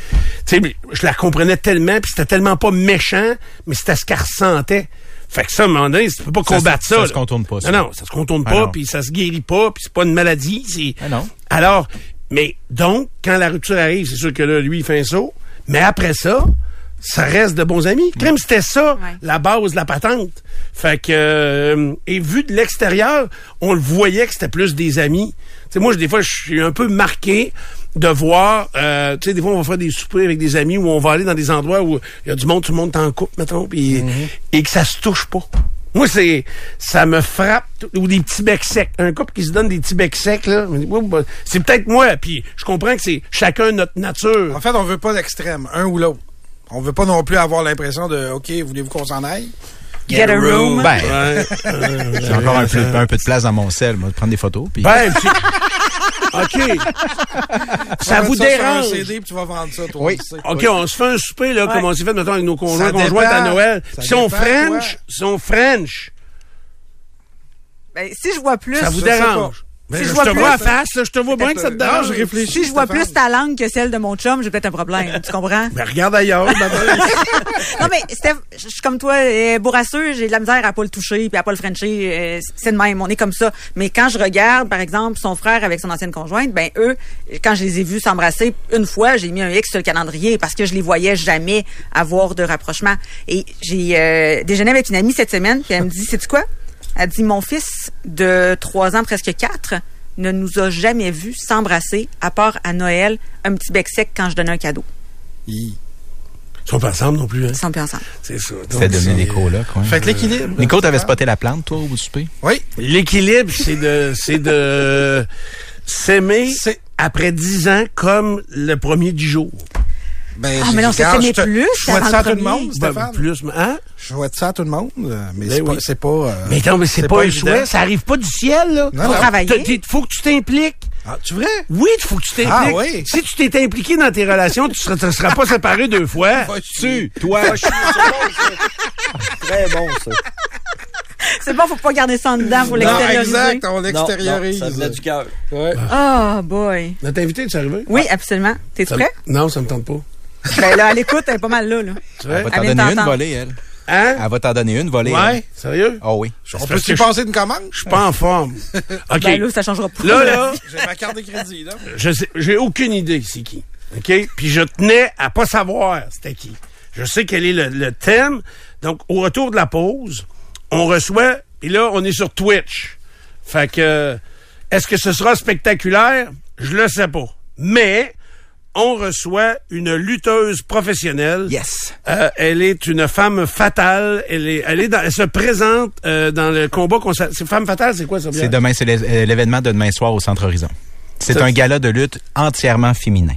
sais, je la comprenais tellement, puis c'était tellement pas méchant, mais c'était ce qu'elle ressentait. Fait que ça, à un moment donné, tu peux pas Ça se- combattre ça. ça là. se contourne pas, ça. Non, non, ça se contourne Ah pas, puis ça se guérit pas, puis c'est pas une maladie, c'est... Ah non. Alors, mais donc, quand la rupture arrive, c'est sûr que là, lui, il fait un saut. Mais après ça, ça reste de bons amis. Crème, c'était ça, Ouais. la base de la patente. Fait que, euh, et vu de l'extérieur, on le voyait que c'était plus des amis. Tu sais, moi, je- des fois, je suis un peu marqué de voir, euh, tu sais, des fois, on va faire des soupers avec des amis ou on va aller dans des endroits où il y a du monde, tout le monde est en couple, mettons, puis, et que ça se touche pas. Moi, c'est, ça me frappe, ou des petits becs secs. Un couple qui se donne des petits becs secs, là, c'est peut-être moi, puis je comprends que c'est chacun notre nature. En fait, on veut pas l'extrême, un ou l'autre. On veut pas non plus avoir l'impression de OK, voulez-vous qu'on s'en aille? Get a room. Ben, Ouais. j'ai encore un peu, un peu de place dans mon sel, moi, de prendre des photos. Puis... Ben, puis- OK. ça vous dérange? sur un CD, puis tu vas vendre ça, toi. Oui. tu sais. OK, on se fait un souper, là, comme on s'est fait, mettons, avec nos conjoints, conjointes à. Noël. On dépend, French, si on French, Ben, si je vois plus, ça vous dérange? Ben, Si je je vois te plus- vois à face, là, je te vois bien que ça te dérange. je réfléchis. si je vois plus ta langue que celle de mon chum, j'ai peut-être un problème. tu comprends? Ben, regarde ailleurs, d'abord. non, mais Steph, je suis comme toi, euh, bourrasseux, j'ai de la misère à pas le toucher puis à pas le frencher. euh, c'est de même, on est comme ça. Mais quand je regarde, par exemple, son frère avec son ancienne conjointe, ben eux, quand je les ai vus s'embrasser une fois, j'ai mis un X sur le calendrier parce que je les voyais jamais avoir de rapprochement. Et j'ai euh, déjeuné avec une amie cette semaine, puis elle me dit, c'est quoi? Elle dit, mon fils de trois ans, presque quatre, ne nous a jamais vus s'embrasser, à part à Noël, un petit bec sec quand je donnais un cadeau. Hi. Ils sont pas ensemble non plus, hein? Ils sont plus ensemble. C'est ça. Fait c'est- des colocs, ouais. Faites l'équilibre. Nico, t'avais spoté la plante, toi, au bout du souper? Oui. L'équilibre, c'est de, c'est de s'aimer après dix ans comme le premier du jour. Ben, Ah, mais non, c'est je plus Je souhaite avant ça à tout le monde, Ben, Stéphane. plus, hein? Je souhaite ça à tout le monde, mais Ben c'est oui. pas... Euh, Mais non, mais c'est pas, pas un souhait, ça arrive pas du ciel, là. Non, Faut non. travailler. Il faut que tu t'impliques. Ah, tu vrai? Oui, il faut que tu t'impliques. Ah oui. Si tu t'es impliqué dans tes relations, tu seras, tu seras pas séparé deux fois. Tu, toi. Très bon, ça. C'est bon, faut pas garder ça en dedans, faut Non, l'extérioriser. exact, on l'extériorise. non, ça venait du cœur. Ouais. Oh boy. Notre invité, tu es arrivé? Oui, absolument. Me- prêt? Non, ça me tente pas. Ben là, à l'écoute, elle est pas mal là. là. Tu Elle va Elle t'en vient donner une t'entendre. volée, elle. Hein? Elle va t'en donner une volée. Ouais? elle. Sérieux? Oh oui. On parce peut-tu que je- passer une commande? Je suis pas en forme. OK. Ben là, ça changera pas. Là, là, J'ai ma carte de crédit, là. je sais, j'ai aucune idée c'est qui. OK? Puis je tenais à pas savoir c'était qui. Je sais quel est le, le thème. Donc, au retour de la pause, on reçoit, et là, on est sur Twitch. Fait que, est-ce que ce sera spectaculaire? Je le sais pas. Mais, on reçoit une lutteuse professionnelle. Yes. Euh, elle est une femme fatale. Elle est, elle est dans, elle se présente euh, dans le combat qu'on femme fatale, c'est quoi ça? C'est demain, c'est euh, l'événement de demain soir au Centre Horizon. C'est un gala de lutte entièrement féminin.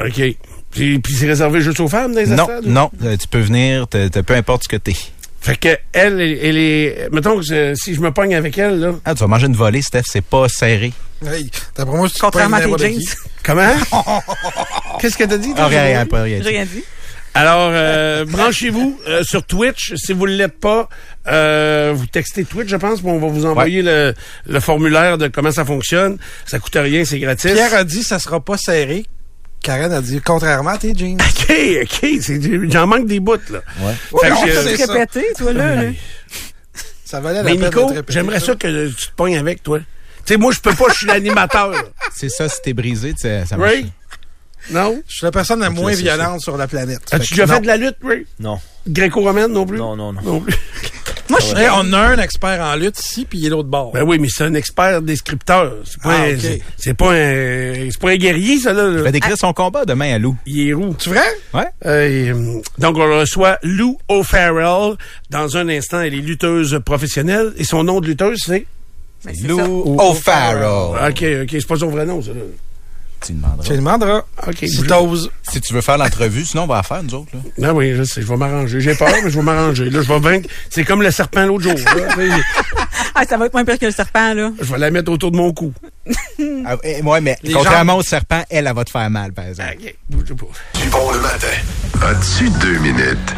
OK. Puis, puis c'est réservé juste aux femmes dans les Non, non, euh, tu peux venir, peu importe ce que t'es. Fait que elle, elle, elle est. Mettons que je- si je me pogne avec elle, là. Ah, tu vas manger une volée, Steph, c'est pas serré. Hey, D'après moi, tu Contrairement à tes jeans. qui- Comment? Qu'est-ce que t'as dit? Ah, toi, rien, pas rien. J'ai rien dit. Alors, euh, branchez-vous euh, sur Twitch. Si vous ne l'êtes pas, euh, vous textez Twitch, je pense, puis on va vous envoyer le, le formulaire de comment ça fonctionne. Ça coûte rien, c'est gratis. Pierre a dit ça sera pas serré. Karen a dit contrairement à tes jeans. OK, OK. c'est- J'en manque des bouts, là. Fait non, que, ça, euh, c'est Tu répéter, toi, là. là. Ça valait la mais peine Nico, j'aimerais ça que tu te pognes avec, toi. Tu sais, moi, je peux pas, je suis l'animateur. C'est ça, si t'es brisé, tu sais, ça marche. Ray? Non? Je suis la personne la moins violente sur la planète. As-tu déjà fait de la lutte, Ray? Non. Gréco-romaine non plus? Non, non, non. Non plus. Moi, je suis Eh, on a un expert en lutte ici, puis il est l'autre bord. Ben oui, mais c'est un expert descripteur. C'est pas, Ah, c'est- c'est pas un, c'est pas un guerrier, ça, là. Il va décrire son combat demain à Lou. Il est roux. Tu vrai? Ouais. Euh, donc, on reçoit Lou O'Farrell. Dans un instant, elle est lutteuse professionnelle. Et son nom de lutteuse, c'est... C'est. Lou O'Farrell. OK, OK, c'est pas son vrai nom, ça. là. Tu demanderas. Tu demanderas. OK. Si. Si tu veux faire l'entrevue, sinon on va la faire, nous autres. Là. Ben oui, je sais, je vais m'arranger. J'ai peur, mais je vais m'arranger. Là, je vais vaincre. C'est comme le serpent l'autre jour. là. Ah, ça va être moins pire que le serpent, là. je vais la mettre autour de mon cou. Ah, eh, ouais, mais Les contrairement au serpent, elle, elle va te faire mal, par exemple. OK, bougez pas. Du bon le matin. As-tu deux minutes?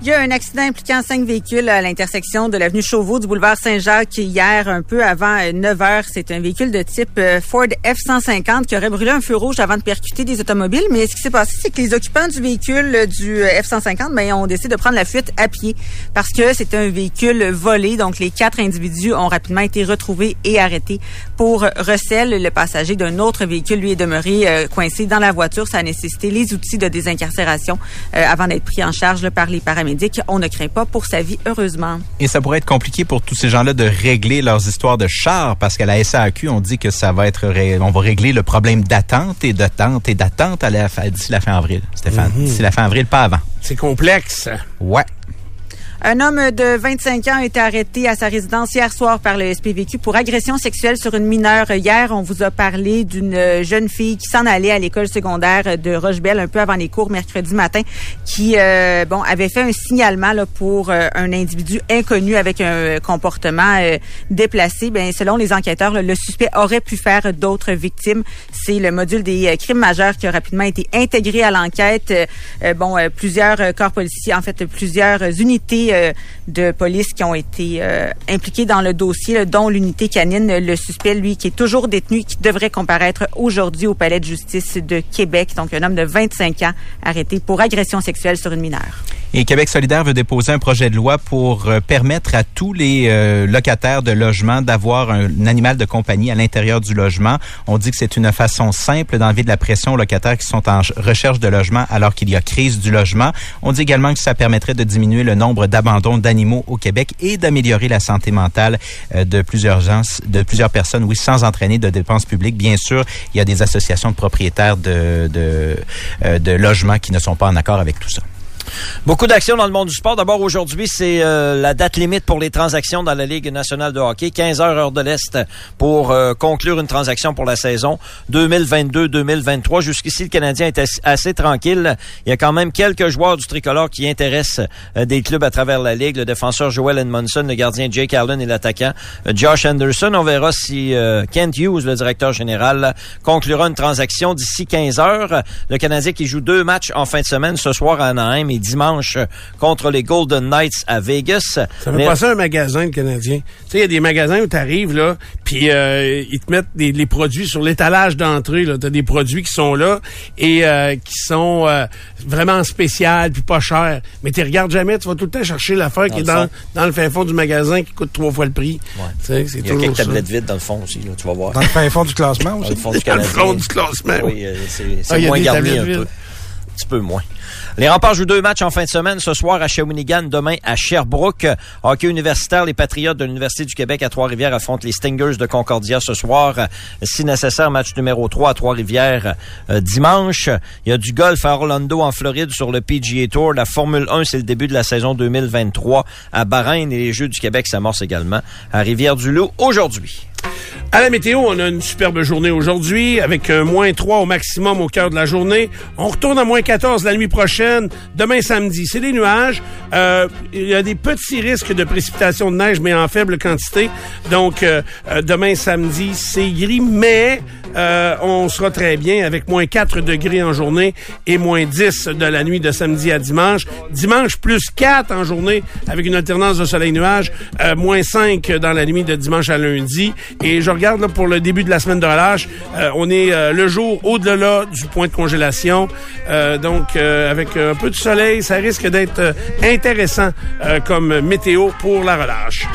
Il y a un accident impliquant cinq véhicules à l'intersection de l'avenue Chauveau du boulevard Saint-Jacques hier, un peu avant euh, 9 heures. C'est un véhicule de type euh, Ford F-150 qui aurait brûlé un feu rouge avant de percuter des automobiles. Mais ce qui s'est passé, c'est que les occupants du véhicule euh, du euh, F-150 ben, ont décidé de prendre la fuite à pied parce que c'était un véhicule volé. Donc, les quatre individus ont rapidement été retrouvés et arrêtés pour recel. Le passager d'un autre véhicule, lui, est demeuré euh, coincé dans la voiture. Ça a nécessité les outils de désincarcération euh, avant d'être pris en charge par les paramédics. On ne craint pas pour sa vie, heureusement. Et ça pourrait être compliqué pour tous ces gens-là de régler leurs histoires de chars parce qu'à la SAQ, on dit que ça va être, ré- on va régler le problème d'attente et d'attente et d'attente à la fin- d'ici la fin avril. Stéphane, d'ici la fin avril, pas avant. C'est complexe. Ouais. Un homme de 25 ans a été arrêté à sa résidence hier soir par le SPVQ pour agression sexuelle sur une mineure. Hier, on vous a parlé d'une jeune fille qui s'en allait à l'école secondaire de Rochebelle un peu avant les cours mercredi matin, qui euh, bon avait fait un signalement là, pour euh, un individu inconnu avec un comportement euh, déplacé. Ben, selon les enquêteurs, le suspect aurait pu faire d'autres victimes. C'est le module des crimes majeurs qui a rapidement été intégré à l'enquête. Bon, plusieurs corps policiers, en fait, plusieurs euh, euh, de police qui ont été euh, impliquées dans le dossier, dont l'unité canine. Le suspect, lui, qui est toujours détenu, qui devrait comparaître aujourd'hui au palais de justice de Québec. Donc, un homme de 25 ans arrêté pour agression sexuelle sur une mineure. Et Québec solidaire veut déposer un projet de loi pour euh, permettre à tous les euh, locataires de logement d'avoir un, animal de compagnie à l'intérieur du logement. On dit que c'est une façon simple d'enlever de la pression aux locataires qui sont en ch- recherche de logement alors qu'il y a crise du logement. On dit également que ça permettrait de diminuer le nombre d'abandons d'animaux au Québec et d'améliorer la santé mentale euh, de plusieurs gens, de plusieurs personnes, oui, sans entraîner de dépenses publiques. Bien sûr, il y a des associations de propriétaires de, de, euh, de logements qui ne sont pas en accord avec tout ça. Beaucoup d'actions dans le monde du sport. D'abord, aujourd'hui, c'est euh, la date limite pour les transactions dans la Ligue nationale de hockey. 15 heures heure de l'Est pour euh, conclure une transaction pour la saison 2022-2023. Jusqu'ici, le Canadien est assez, tranquille. Il y a quand même quelques joueurs du tricolore qui intéressent euh, des clubs à travers la Ligue. Le défenseur Joel Edmondson, le gardien Jake Allen et l'attaquant euh, Josh Anderson. On verra si euh, Kent Hughes, le directeur général, conclura une transaction d'ici 15 heures. Le Canadien qui joue deux matchs en fin de semaine ce soir à Anaheim dimanche contre les Golden Knights à Vegas. Ça fait Mais- passer un magasin, le Canadien. Tu sais, il y a des magasins où tu arrives, là, puis euh, ils te mettent des, les produits sur l'étalage d'entrée. Tu as des produits qui sont là et euh, qui sont euh, vraiment spéciales puis pas chers. Mais tu regardes jamais, tu vas tout le temps chercher l'affaire qui est dans, dans le fin fond du magasin qui coûte trois fois le prix. Ouais. Tu sais, c'est Il y a quelques ça. tablettes vides dans le fond aussi, là, tu vas voir. Dans le fin fond du classement Dans aussi. le fond du Dans le fond du classement. Oui, euh, c'est Ah, il y a moins des garni un peu. Un petit peu moins. Les remparts jouent deux matchs en fin de semaine. Ce soir à Shawinigan, demain à Sherbrooke. Hockey universitaire, les Patriotes de l'Université du Québec à Trois-Rivières affrontent les Stingers de Concordia ce soir. Si nécessaire, match numéro 3 à Trois-Rivières euh, dimanche. Il y a du golf à Orlando en Floride sur le PGA Tour. La Formule 1, c'est le début de la saison 2023 à Bahreïn et les Jeux du Québec s'amorcent également à Rivière-du-Loup aujourd'hui. À la météo, on a une superbe journée aujourd'hui avec un moins 3 au maximum au cœur de la journée. On retourne à moins 14 la nuit prochaine, demain samedi. C'est des nuages. Euh, il y a des petits risques de précipitation de neige, mais en faible quantité. Donc, euh, euh, demain samedi, c'est gris, mais euh, on sera très bien avec moins 4 degrés en journée et moins 10 de la nuit de samedi à dimanche. Dimanche, plus 4 en journée avec une alternance de soleil-nuage. Euh, moins 5 dans la nuit de dimanche à lundi. Et je regarde là, pour le début de la semaine de relâche. euh, on est le jour au-delà du point de congélation. Donc, avec un peu de soleil, ça risque d'être euh, intéressant euh, comme météo pour la relâche.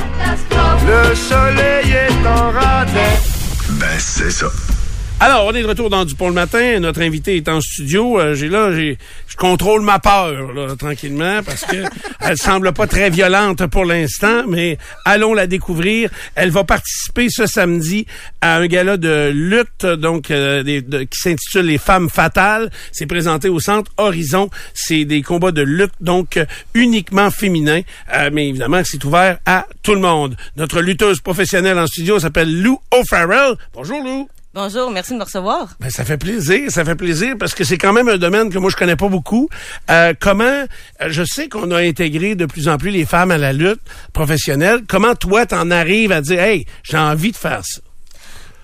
Le soleil est en radin. Ben, c'est ça. Alors, on est de retour dans Dupont le matin. Notre invité est en studio. Euh, j'ai là, j'ai, je contrôle ma peur, là, tranquillement, parce que elle semble pas très violente pour l'instant, mais allons la découvrir. Elle va participer ce samedi à un gala de lutte, donc, euh, des- de- qui s'intitule Les Femmes Fatales. C'est présenté au Centre Horizon. C'est des combats de lutte, donc, euh, uniquement féminins. Euh, mais évidemment, c'est ouvert à tout le monde. Notre lutteuse professionnelle en studio s'appelle Lou O'Farrell. Bonjour, Lou. Bonjour, merci de me recevoir. Ben, ça fait plaisir, ça fait plaisir parce que c'est quand même un domaine que moi je connais pas beaucoup. Euh, comment, euh, je sais qu'on a intégré de plus en plus les femmes à la lutte professionnelle. Comment toi t'en arrives à dire, hey, j'ai envie de faire ça?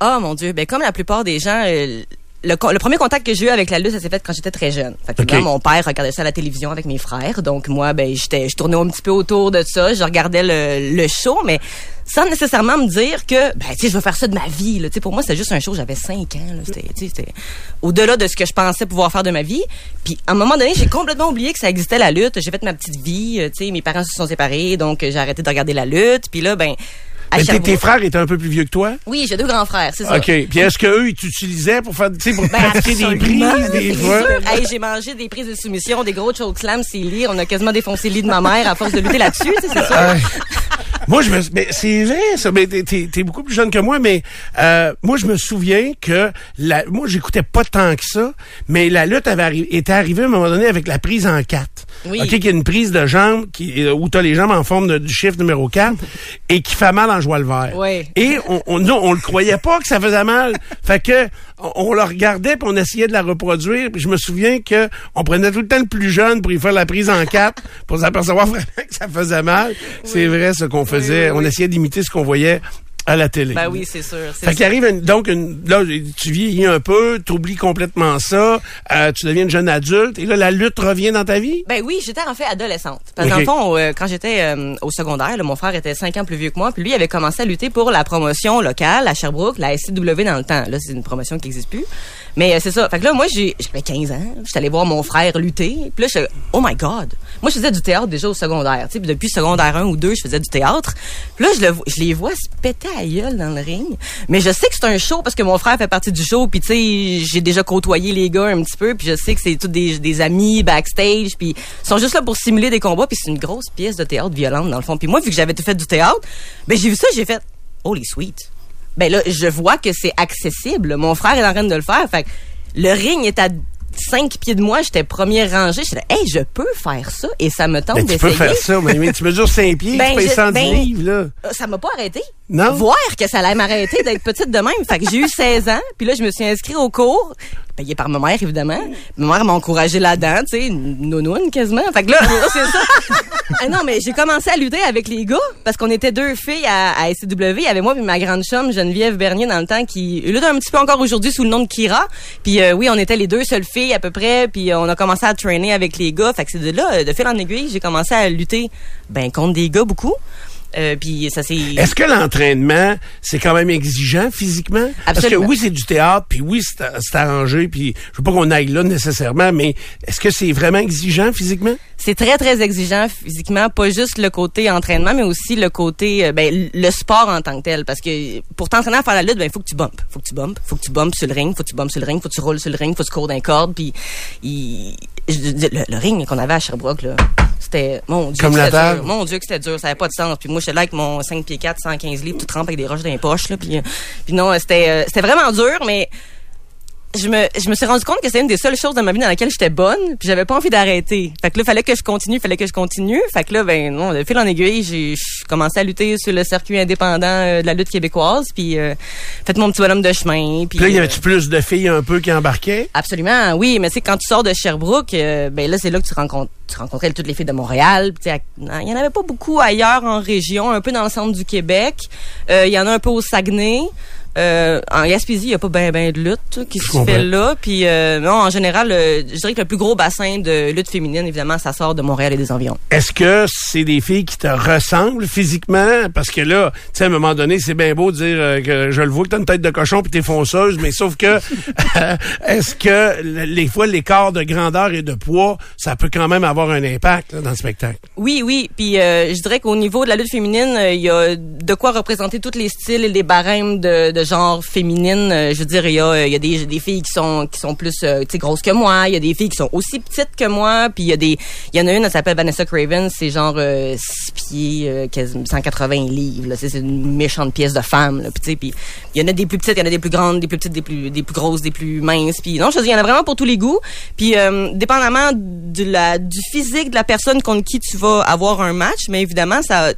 Oh mon Dieu, ben comme la plupart des gens, euh, le, premier contact que j'ai eu avec la lutte, ça s'est fait quand j'étais très jeune. Fait que mon père regardait ça à la télévision avec mes frères, donc moi, ben j'étais, je tournais un petit peu autour de ça, je regardais le, le show, mais sans nécessairement me dire que, ben tu sais, je veux faire ça de ma vie. Là. Tu sais, pour moi, c'était juste un show. J'avais 5 ans. là. C'était, au-delà de ce que je pensais pouvoir faire de ma vie. Puis à un moment donné, j'ai complètement oublié que ça existait la lutte. J'ai fait ma petite vie. euh, Tu sais, mes parents se sont séparés, donc j'ai arrêté de regarder la lutte. Puis là, ben Mais tes, frères étaient un peu plus vieux que toi? Oui, j'ai deux grands frères, c'est ça. OK. Puis est-ce qu'eux, ils t'utilisaient pour faire, tu sais, pour Ben, pratiquer des prises, des fois? Hey, j'ai mangé des prises de soumission, des gros chokeslams, c'est lit. On a quasiment défoncé le lit de ma mère à force de lutter là-dessus, c'est sûr. Moi, je me, mais c'est vrai, ça. Mais t'es, t'es- t'es beaucoup plus jeune que moi, mais euh, moi, je me souviens que la, moi, j'écoutais pas tant que ça, mais la lutte avait arri- était arrivée à un moment donné avec la prise en quatre. Oui. Ok, qui est une prise de jambes qui, euh, où t'as les jambes en forme de- du chiffre numéro 4 et qui fait mal en joie le vert. Oui. Et on, on, non, on le croyait pas que ça faisait mal. fait que on, on le regardait puis on essayait de la reproduire. Puis je me souviens que on prenait tout le temps le plus jeune pour y faire la prise en quatre pour s'apercevoir vraiment que ça faisait mal. C'est vrai ce qu'on faisait. oui, On essayait d'imiter ce qu'on voyait à la télé. Ben oui, c'est sûr. Fait qu'il arrive une- donc une, là tu vieillis un peu, t'oublies complètement ça, euh, tu deviens une jeune adulte et là la lutte revient dans ta vie? Ben oui, j'étais en fait adolescente. Parce que Ok. dans le fond, euh, quand j'étais euh, au secondaire, là, mon frère était cinq ans plus vieux que moi, puis lui avait commencé à lutter pour la promotion locale à Sherbrooke, la SCW dans le temps. Là, c'est une promotion qui n'existe plus. Mais c'est ça. Fait que là, moi, j'ai j'avais 15 ans. J'étais allée voir mon frère lutter. Puis là, je oh my God. Moi, je faisais du théâtre déjà au secondaire. Depuis secondaire 1 ou 2, je faisais du théâtre. Puis là, je, les vois se péter à gueule dans le ring. Mais je sais que c'est un show parce que mon frère fait partie du show. Puis tu sais, j'ai déjà côtoyé les gars un petit peu. Puis je sais que c'est tous des, des amis backstage. Puis ils sont juste là pour simuler des combats. Puis c'est une grosse pièce de théâtre violente dans le fond. Puis moi, vu que j'avais tout fait du théâtre, ben j'ai vu ça, j'ai fait holy sweet. Ben là, je vois que c'est accessible. Mon frère est en train de le faire. Fait que le ring est à cinq pieds de moi. J'étais première rangée. J'étais, hey, je peux faire ça? Et ça me tente Ben, tu peux d'essayer. faire ça, mais, mais tu mesures 5 pieds, Ben, tu payes je- 110 ben, livres, là. Euh, Ça m'a pas arrêté. Non? Voir que ça allait m'arrêter d'être petite de même. Fait que j'ai eu 16 ans, puis là, je me suis inscrite au cours, payé par ma mère, évidemment. Ma mère m'a encouragé là-dedans, tu sais, une nounoune quasiment. Fait que là, c'est ça. Ah non, mais j'ai commencé à lutter avec les gars, parce qu'on était deux filles à, à SCW. Il y avait moi et ma grande chum, Geneviève Bernier, dans le temps, qui lutte un petit peu encore aujourd'hui sous le nom de Kira. Puis euh, oui, on était les deux seules filles à peu près, puis euh, on a commencé à traîner avec les gars. Fait que c'est de là, euh, de fil en aiguille, j'ai commencé à lutter ben contre des gars beaucoup. Euh, puis ça c'est Est-ce que l'entraînement, c'est quand même exigeant physiquement? Parce que Absolument. oui, c'est du théâtre, puis oui, c'est arrangé, puis je veux pas qu'on aille là nécessairement, mais est-ce que c'est vraiment exigeant physiquement? c'est très très exigeant physiquement, pas juste le côté entraînement, mais aussi le côté euh, ben le sport en tant que tel. Parce que pour t'entraîner à faire la lutte, ben il faut que tu bumpes, faut que tu bumpes, faut que tu bumpes sur le ring, faut que tu bumpes sur le ring, faut que tu roules sur le ring, faut que tu cours d'un corde, puis il- le, le ring qu'on avait à Sherbrooke là. C'était, mon Dieu, Comme que la table. dur. Mon Dieu, que c'était dur. Ça avait pas de sens. Puis moi, j'étais là avec mon 5 pieds 4, 115 livres, tout trempé avec des roches dans les poches, là. Puis, euh, puis non, c'était, euh, c'était vraiment dur, mais je me, je me suis rendu compte que c'était une des seules choses dans ma vie dans laquelle j'étais bonne, puis j'avais pas envie d'arrêter. Fait que là, fallait que je continue, fallait que je continue. Fait que là, ben non, de fil en aiguille, j'ai commencé à lutter sur le circuit indépendant euh, de la lutte québécoise, puis euh, fait mon petit bonhomme de chemin. Puis là, y euh, avait-tu plus de filles un peu qui embarquaient? Absolument, oui, mais c'est quand tu sors de Sherbrooke, euh, ben là c'est là que tu rencontres tu rencontrais toutes les filles de Montréal. Il y en avait pas beaucoup ailleurs en région, un peu dans le centre du Québec. Euh, Il y en a un peu au Saguenay. Euh, en Gaspésie, il y a pas ben ben de lutte qui se comprends. fait là. Puis euh, non, en général, euh, je dirais que le plus gros bassin de lutte féminine, évidemment, ça sort de Montréal et des environs. Est-ce que c'est des filles qui te ressemblent physiquement? Parce que là, tu sais, à un moment donné, c'est bien beau de dire que je le vois que t'as une tête de cochon puis t'es fonceuse, mais sauf que est-ce que les fois l'écart de grandeur et de poids, ça peut quand même avoir un impact là, dans le spectacle? Oui, oui. Puis euh, je dirais qu'au niveau de la lutte féminine, il y a de quoi représenter tous les styles et les barèmes de, de genre féminine. Euh, je veux dire, il y a, a des, filles qui sont qui sont plus euh, grosses que moi. Il y a des filles qui sont aussi petites que moi. Puis il y a des, il y en a une, elle s'appelle Vanessa Craven. C'est genre euh, 6 pieds, euh, quasi- 180 livres. C'est une méchante pièce de femme. Puis il y en a des plus petites, il y en a des plus grandes, des plus petites, des plus des plus grosses, des plus minces. Puis non, je veux dire, il y en a vraiment pour tous les goûts. Puis euh, dépendamment du physique de la personne contre qui tu vas avoir un match, mais évidemment ça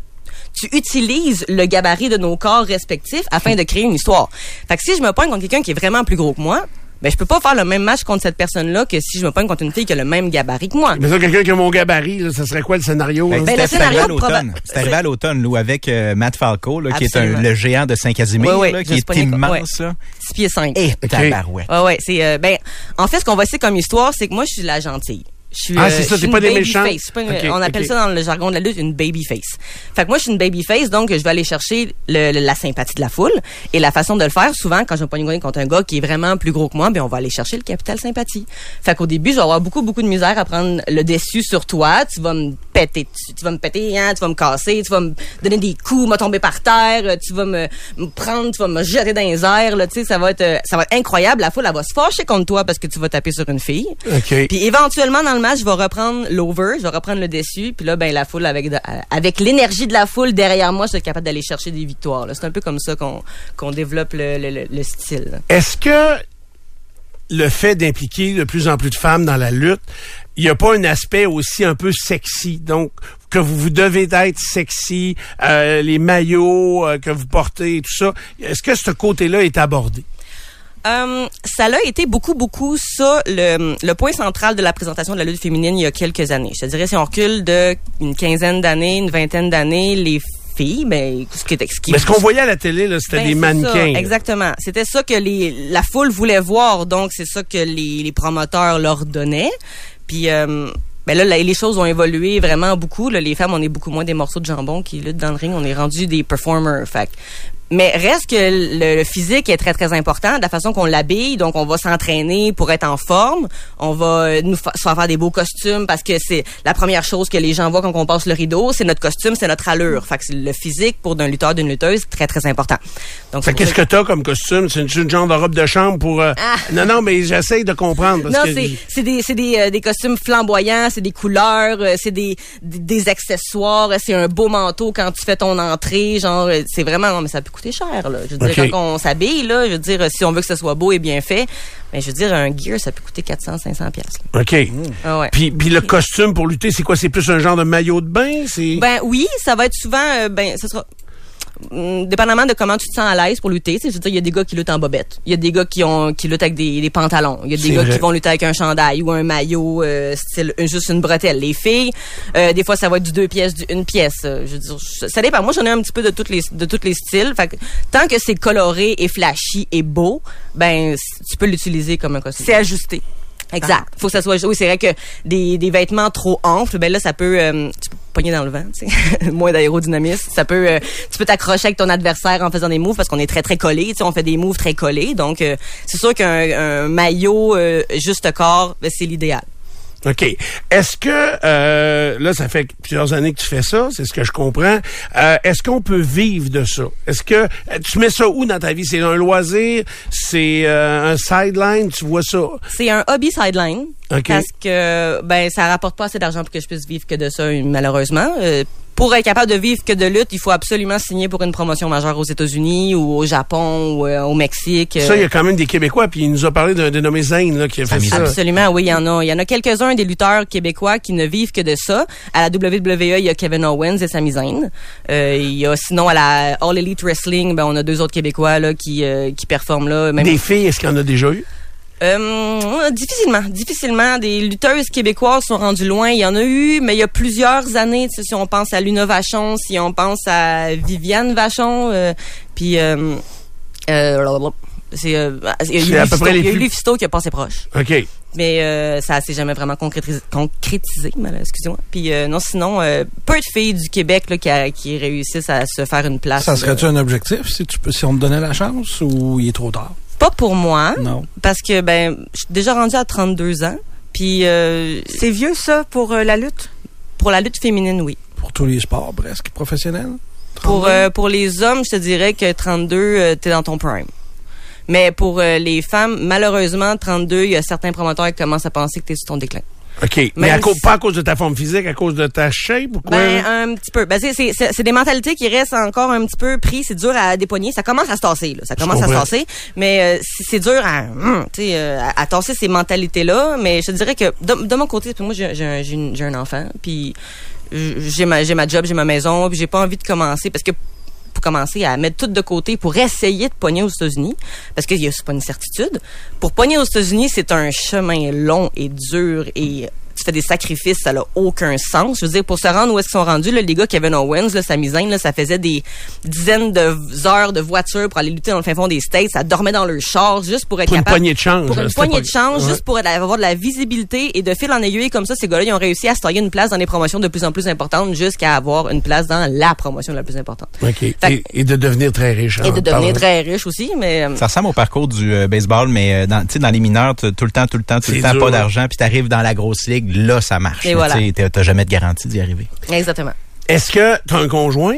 tu utilises le gabarit de nos corps respectifs afin de créer une histoire. Fait que si je me pointe contre quelqu'un qui est vraiment plus gros que moi, ben je peux pas faire le même match contre cette personne-là que si je me pointe contre une fille qui a le même gabarit que moi. Mais ça, quelqu'un qui a mon gabarit, là, ça serait quoi le scénario? Ben? Ben, le c'est arrivé à scénario C'est arrivé à l'automne, Lou, avec euh, Matt Falco, là, qui est un- le géant de Saint-Casimir, Oui, oui, qui est immense. Là. 6 pieds 5. Et Ok. tabarouette. Ouais, ouais, c'est euh, ben en fait ce qu'on va essayer comme histoire, c'est que moi je suis la gentille. Je suis, Ah, euh, c'est ça, t'es pas une des méchants? face. Pas une- Ok, on appelle ça dans le jargon de la lutte une baby face. Fait que moi je suis une baby face, donc je vais aller chercher le- le- la sympathie de la foule et la façon de le faire souvent quand je me pogne contre un gars qui est vraiment plus gros que moi, ben on va aller chercher le capital sympathie. Fait qu'au début, je vais avoir beaucoup beaucoup de misère à prendre le dessus sur toi, tu vas me péter dessus, tu vas me péter, hein, tu vas me casser, tu vas me donner des coups, me tomber par terre, euh, tu vas me, me prendre, tu vas me jeter dans les airs, là, tu sais, ça va être euh, ça va être incroyable, la foule elle va se fâcher contre toi parce que tu vas taper sur une fille. OK. Puis éventuellement dans le je vais reprendre l'over, je vais reprendre le dessus, puis là ben la foule avec de- avec l'énergie de la foule derrière moi, je être capable d'aller chercher des victoires. C'est un peu comme ça qu'on qu'on développe le, le- le- le style. Est-ce que le fait d'impliquer de plus en plus de femmes dans la lutte, il n'y a pas un aspect aussi un peu sexy? Donc, que vous, vous devez être sexy, euh, les maillots euh, que vous portez tout ça. Est-ce que ce côté-là est abordé? Euh, ça l'a été beaucoup, beaucoup ça, le, le point central de la présentation de la lutte féminine il y a quelques années. Je te dirais, si on recule de une quinzaine d'années, une vingtaine d'années, les filles, ben, ce qui est ce qui- Mais ce qu'on voyait à la télé, là, c'était Ben, des mannequins. ça, exactement. C'était ça que les, la foule voulait voir, donc c'est ça que les, les promoteurs leur donnaient. Puis euh, ben là, les choses ont évolué vraiment beaucoup. Là. Les femmes, on est beaucoup moins des morceaux de jambon qui luttent dans le ring. On est rendu des performers. Fait mais reste que le, le physique est très très important, de la façon qu'on l'habille. Donc on va s'entraîner pour être en forme. On va euh, nous fa- se faire faire des beaux costumes parce que c'est la première chose que les gens voient quand on passe le rideau, c'est notre costume, c'est notre allure. Fait que le physique pour d'un lutteur d'une lutteuse très très important. Donc qu'est-ce que t'as comme costume? C'est une, une genre de robe de chambre pour... euh, Ah. Non, non, mais j'essaye de comprendre. Parce Non, c'est des c'est des, euh, des costumes flamboyants, c'est des couleurs, euh, c'est des, des des accessoires, c'est un beau manteau quand tu fais ton entrée, genre euh, c'est vraiment non mais ça peut coûter cher là. Je veux dire quand on s'habille là, je veux dire si on veut que ce soit beau et bien fait, ben je veux dire un gear ça peut coûter 400 500 pièces. OK. Ah ouais. Puis, puis le costume pour lutter, c'est quoi? C'est plus un genre de maillot de bain? Ben oui, ça va être souvent euh, ben ce sera dépendamment de comment tu te sens à l'aise pour lutter, je veux dire, il y a des gars qui luttent en bobette. Il y a des gars qui ont qui luttent avec des, des pantalons. Il y a des gars vrai. qui vont lutter avec un chandail ou un maillot euh, style juste une bretelle. Les filles, euh, des fois ça va être du deux pièces, du une pièce. Euh, Je veux dire, ça dépend. Moi, j'en ai un petit peu de toutes les de tous les styles. Fait que, tant que c'est coloré et flashy et beau, ben tu peux l'utiliser comme un costume. C'est ajusté. Exact. Faut que ça soit. Oui, c'est vrai que des, des vêtements trop amples, ben là, ça peut. euh, tu peux pogner dans le vent, tu sais. Moins d'aérodynamisme. Ça peut. euh, tu peux t'accrocher avec ton adversaire en faisant des moves parce qu'on est très très collés. Tu sais, on fait des moves très collés. Donc, euh, c'est sûr qu'un un maillot euh, juste corps, ben, c'est l'idéal. OK. Est-ce que, euh, là, ça fait plusieurs années que tu fais ça, c'est ce que je comprends. Euh, Est-ce qu'on peut vivre de ça? Est-ce que, euh, tu mets ça où dans ta vie? C'est un loisir? C'est euh, un sideline? Tu vois ça? C'est un hobby sideline. OK. Parce que ben ça rapporte pas assez d'argent pour que je puisse vivre que de ça malheureusement. Euh, pour être capable de vivre que de lutte, il faut absolument signer pour une promotion majeure aux États-Unis ou au Japon ou euh, au Mexique. Ça, Euh, il y a quand même des Québécois, puis il nous a parlé d'un dénommé Zane, là, qui a fait ça. Absolument, oui, il y en a. Il y en a quelques-uns des lutteurs québécois qui ne vivent que de ça. À la WWE, il y a Kevin Owens et Sami Zayn. Euh, il y a sinon à la All Elite Wrestling, ben on a deux autres Québécois là qui euh, qui performent là. Même Des filles, est-ce qu'il y en a déjà eu? Euh, difficilement, difficilement. Des lutteuses québécoises sont rendues loin. Il y en a eu, mais il y a plusieurs années. tu sais, Si on pense à Luna Vachon, si on pense à Viviane Vachon, euh, puis euh, euh, c'est euh, il y a eu C'est à peu près les il y a eu plus- Lufisto qui a passé proche OK. mais euh, ça s'est jamais vraiment concrétisé, concrétisé excusez-moi. Puis euh, non, sinon, euh, peu de filles du Québec là, qui, a- qui réussissent à se faire une place. Ça serait-tu un objectif si tu peux, si on te donnait la chance ou il est trop tard? Pas pour moi, Non. parce que ben, je suis déjà rendue à 32 ans. Puis euh, C'est vieux, ça, pour euh, la lutte? pour la lutte féminine, oui. Pour tous les sports presque professionnels? Pour 32? euh, pour les hommes, je te dirais que 32, euh, t'es dans ton prime. Mais pour euh, les femmes, malheureusement, 32, il y a certains promoteurs qui commencent à penser que tu es sur ton déclin. OK. Mais à cause- si- pas à cause de ta forme physique, à cause de ta shape ou quoi? Ben, un petit peu. Ben, c'est- c'est c'est- c'est des mentalités qui restent encore un petit peu pris. C'est dur à dépogner. Ça commence à se tasser, là. Ça commence à se tasser. Mais euh, c'est dur à, sais, euh, à, à tasser ces mentalités-là. Mais je te dirais que de, de mon côté, puis moi, j'ai un- j'ai un enfant, puis j'ai ma, j'ai ma job, j'ai ma maison, puis j'ai pas envie de commencer parce que commencer à mettre tout de côté pour essayer de pogner aux États-Unis, parce a c'est pas une certitude. Pour pogner aux États-Unis, c'est un chemin long et dur et tu fais des sacrifices, ça n'a aucun sens. Je veux dire, pour se rendre où est-ce qu'ils sont rendus, là, les gars Kevin Owens, là, sa misaine, là, ça faisait des dizaines de heures de voiture pour aller lutter dans le fin fond des States. Ça dormait dans leur char juste pour être Pour une capable... poignée de change, Pour une poignée pas- de change, Ouais. juste pour avoir de la visibilité et de fil en aiguille comme ça, ces gars-là, ils ont réussi à se tailler une place dans les promotions de plus en plus importantes jusqu'à avoir une place dans la promotion la plus importante. OK. Fait- Et, et de devenir très riche. Et de devenir parlant. très riche aussi, mais... euh, Ça ressemble au parcours du euh, baseball, mais euh, dans, tu sais, dans les mineurs, tout le temps, tout le temps, tout le temps, dur, pas ouais. d'argent, puis t'arrives dans la grosse ligue, là, ça marche. Et Mais voilà. tu T'as jamais de garantie d'y arriver. Exactement. Est-ce que tu as un conjoint?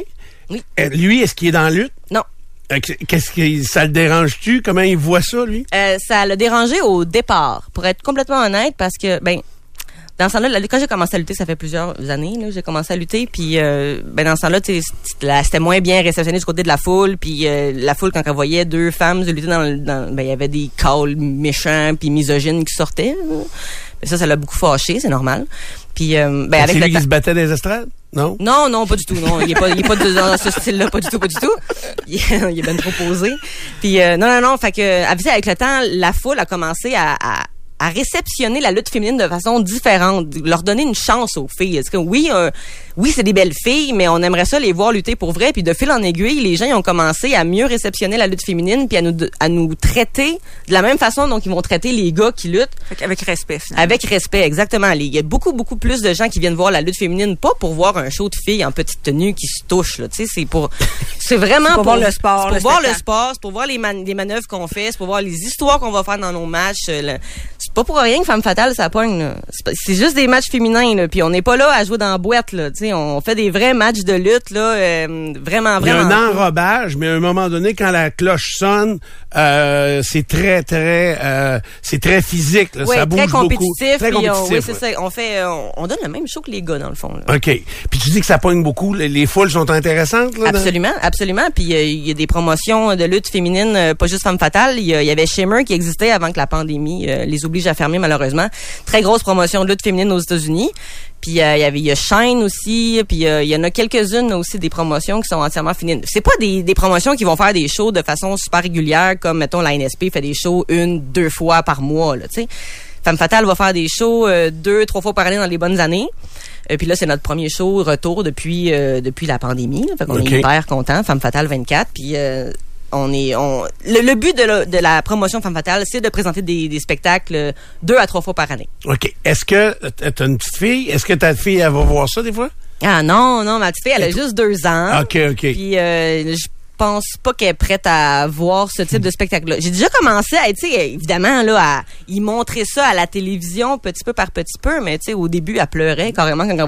Oui. Euh, Lui, est-ce qu'il est dans la lutte? Non. Euh, Qu'est-ce que ça le dérange-tu? Comment il voit ça, lui? Euh, ça l'a dérangé au départ, pour être complètement honnête, parce que, ben, dans ce temps-là, là, quand j'ai commencé à lutter, ça fait plusieurs années, là, j'ai commencé à lutter, puis euh, ben dans ce temps-là, c'était moins bien réceptionné du côté de la foule, puis euh, la foule quand elle voyait deux femmes lutter dans, le- dans ben il y avait des calls méchants puis misogynes qui sortaient. là. Ça, ça l'a beaucoup fâché, c'est normal. Puis euh, ben avec c'est lui qui se battait des estrades? Non? non, non, pas du tout. Non, il est pas, il est pas de- dans ce style-là, pas du tout, pas du tout. Il est, il est bien trop posé. Puis euh, non, non, non. Fait que avec avec le temps, la foule a commencé à, à, à réceptionner la lutte féminine de façon différente, leur donner une chance aux filles. Est-ce que oui, euh, oui, c'est des belles filles, mais on aimerait ça les voir lutter pour vrai. Puis de fil en aiguille, les gens ils ont commencé à mieux réceptionner la lutte féminine, puis à nous à nous traiter de la même façon dont ils vont traiter les gars qui luttent. Qu'avec respect, finalement. Avec respect, exactement. Il y a beaucoup, beaucoup plus de gens qui viennent voir la lutte féminine, pas pour voir un show de filles en petite tenue qui se touchent, là. Tu sais, c'est pour, c'est vraiment pour voir le sport, le pour voir le sport, pour voir les, man- les manœuvres qu'on fait, c'est pour voir les histoires qu'on va faire dans nos matchs. le- C'est pas pour rien que Femme Fatale, ça pogne. C'est juste des matchs féminins, là. Puis on n'est pas là à jouer dans la boîte, là. Tu sais, on fait des vrais matchs de lutte, là, euh, vraiment, Il y a vraiment. un enrobage, mais à un moment donné, quand la cloche sonne, euh, c'est très, très, euh, c'est très physique. là. Oui, ça bouge très beaucoup. compétitif. Très puis on- compétitif. oui, c'est ouais. ça. On fait, euh, on, on donne le même show que les gars, dans le fond, là. OK. Puis tu dis que ça pogne beaucoup. Les, les foules sont intéressantes, là? dans- Absolument, absolument. Puis euh, il y a des promotions de lutte féminine, pas juste Femme Fatale. Il y, y avait Shimmer qui existait avant que la pandémie les oblige à fermer malheureusement. Très grosse promotion de lutte féminine aux États-Unis. Puis euh, il y avait il y a Shine aussi. Puis euh, il y en a quelques-unes aussi des promotions qui sont entièrement féminines. C'est pas des, des promotions qui vont faire des shows de façon super régulière comme mettons la NSP fait des shows une, deux fois par mois. Là, tu sais. Femme Fatale va faire des shows euh, deux, trois fois par année dans les bonnes années. Et puis là, c'est notre premier show retour depuis depuis la pandémie. Là. Fait qu'on est hyper content. Femme Fatale 24. Puis on est on le, le but de la, de la promotion Femme Fatale, c'est de présenter des, des spectacles euh, deux à trois fois par année. OK. Est-ce que tu as une petite fille? Est-ce que ta fille, elle va voir ça des fois? Ah non, non, ma petite fille, elle a juste deux ans. OK, OK. Puis euh, je pense pas qu'elle est prête à voir ce type de spectacle-là. J'ai déjà commencé à, tu sais, évidemment, là, à y montrer ça à la télévision petit peu par petit peu, mais tu sais, au début, elle pleurait carrément quand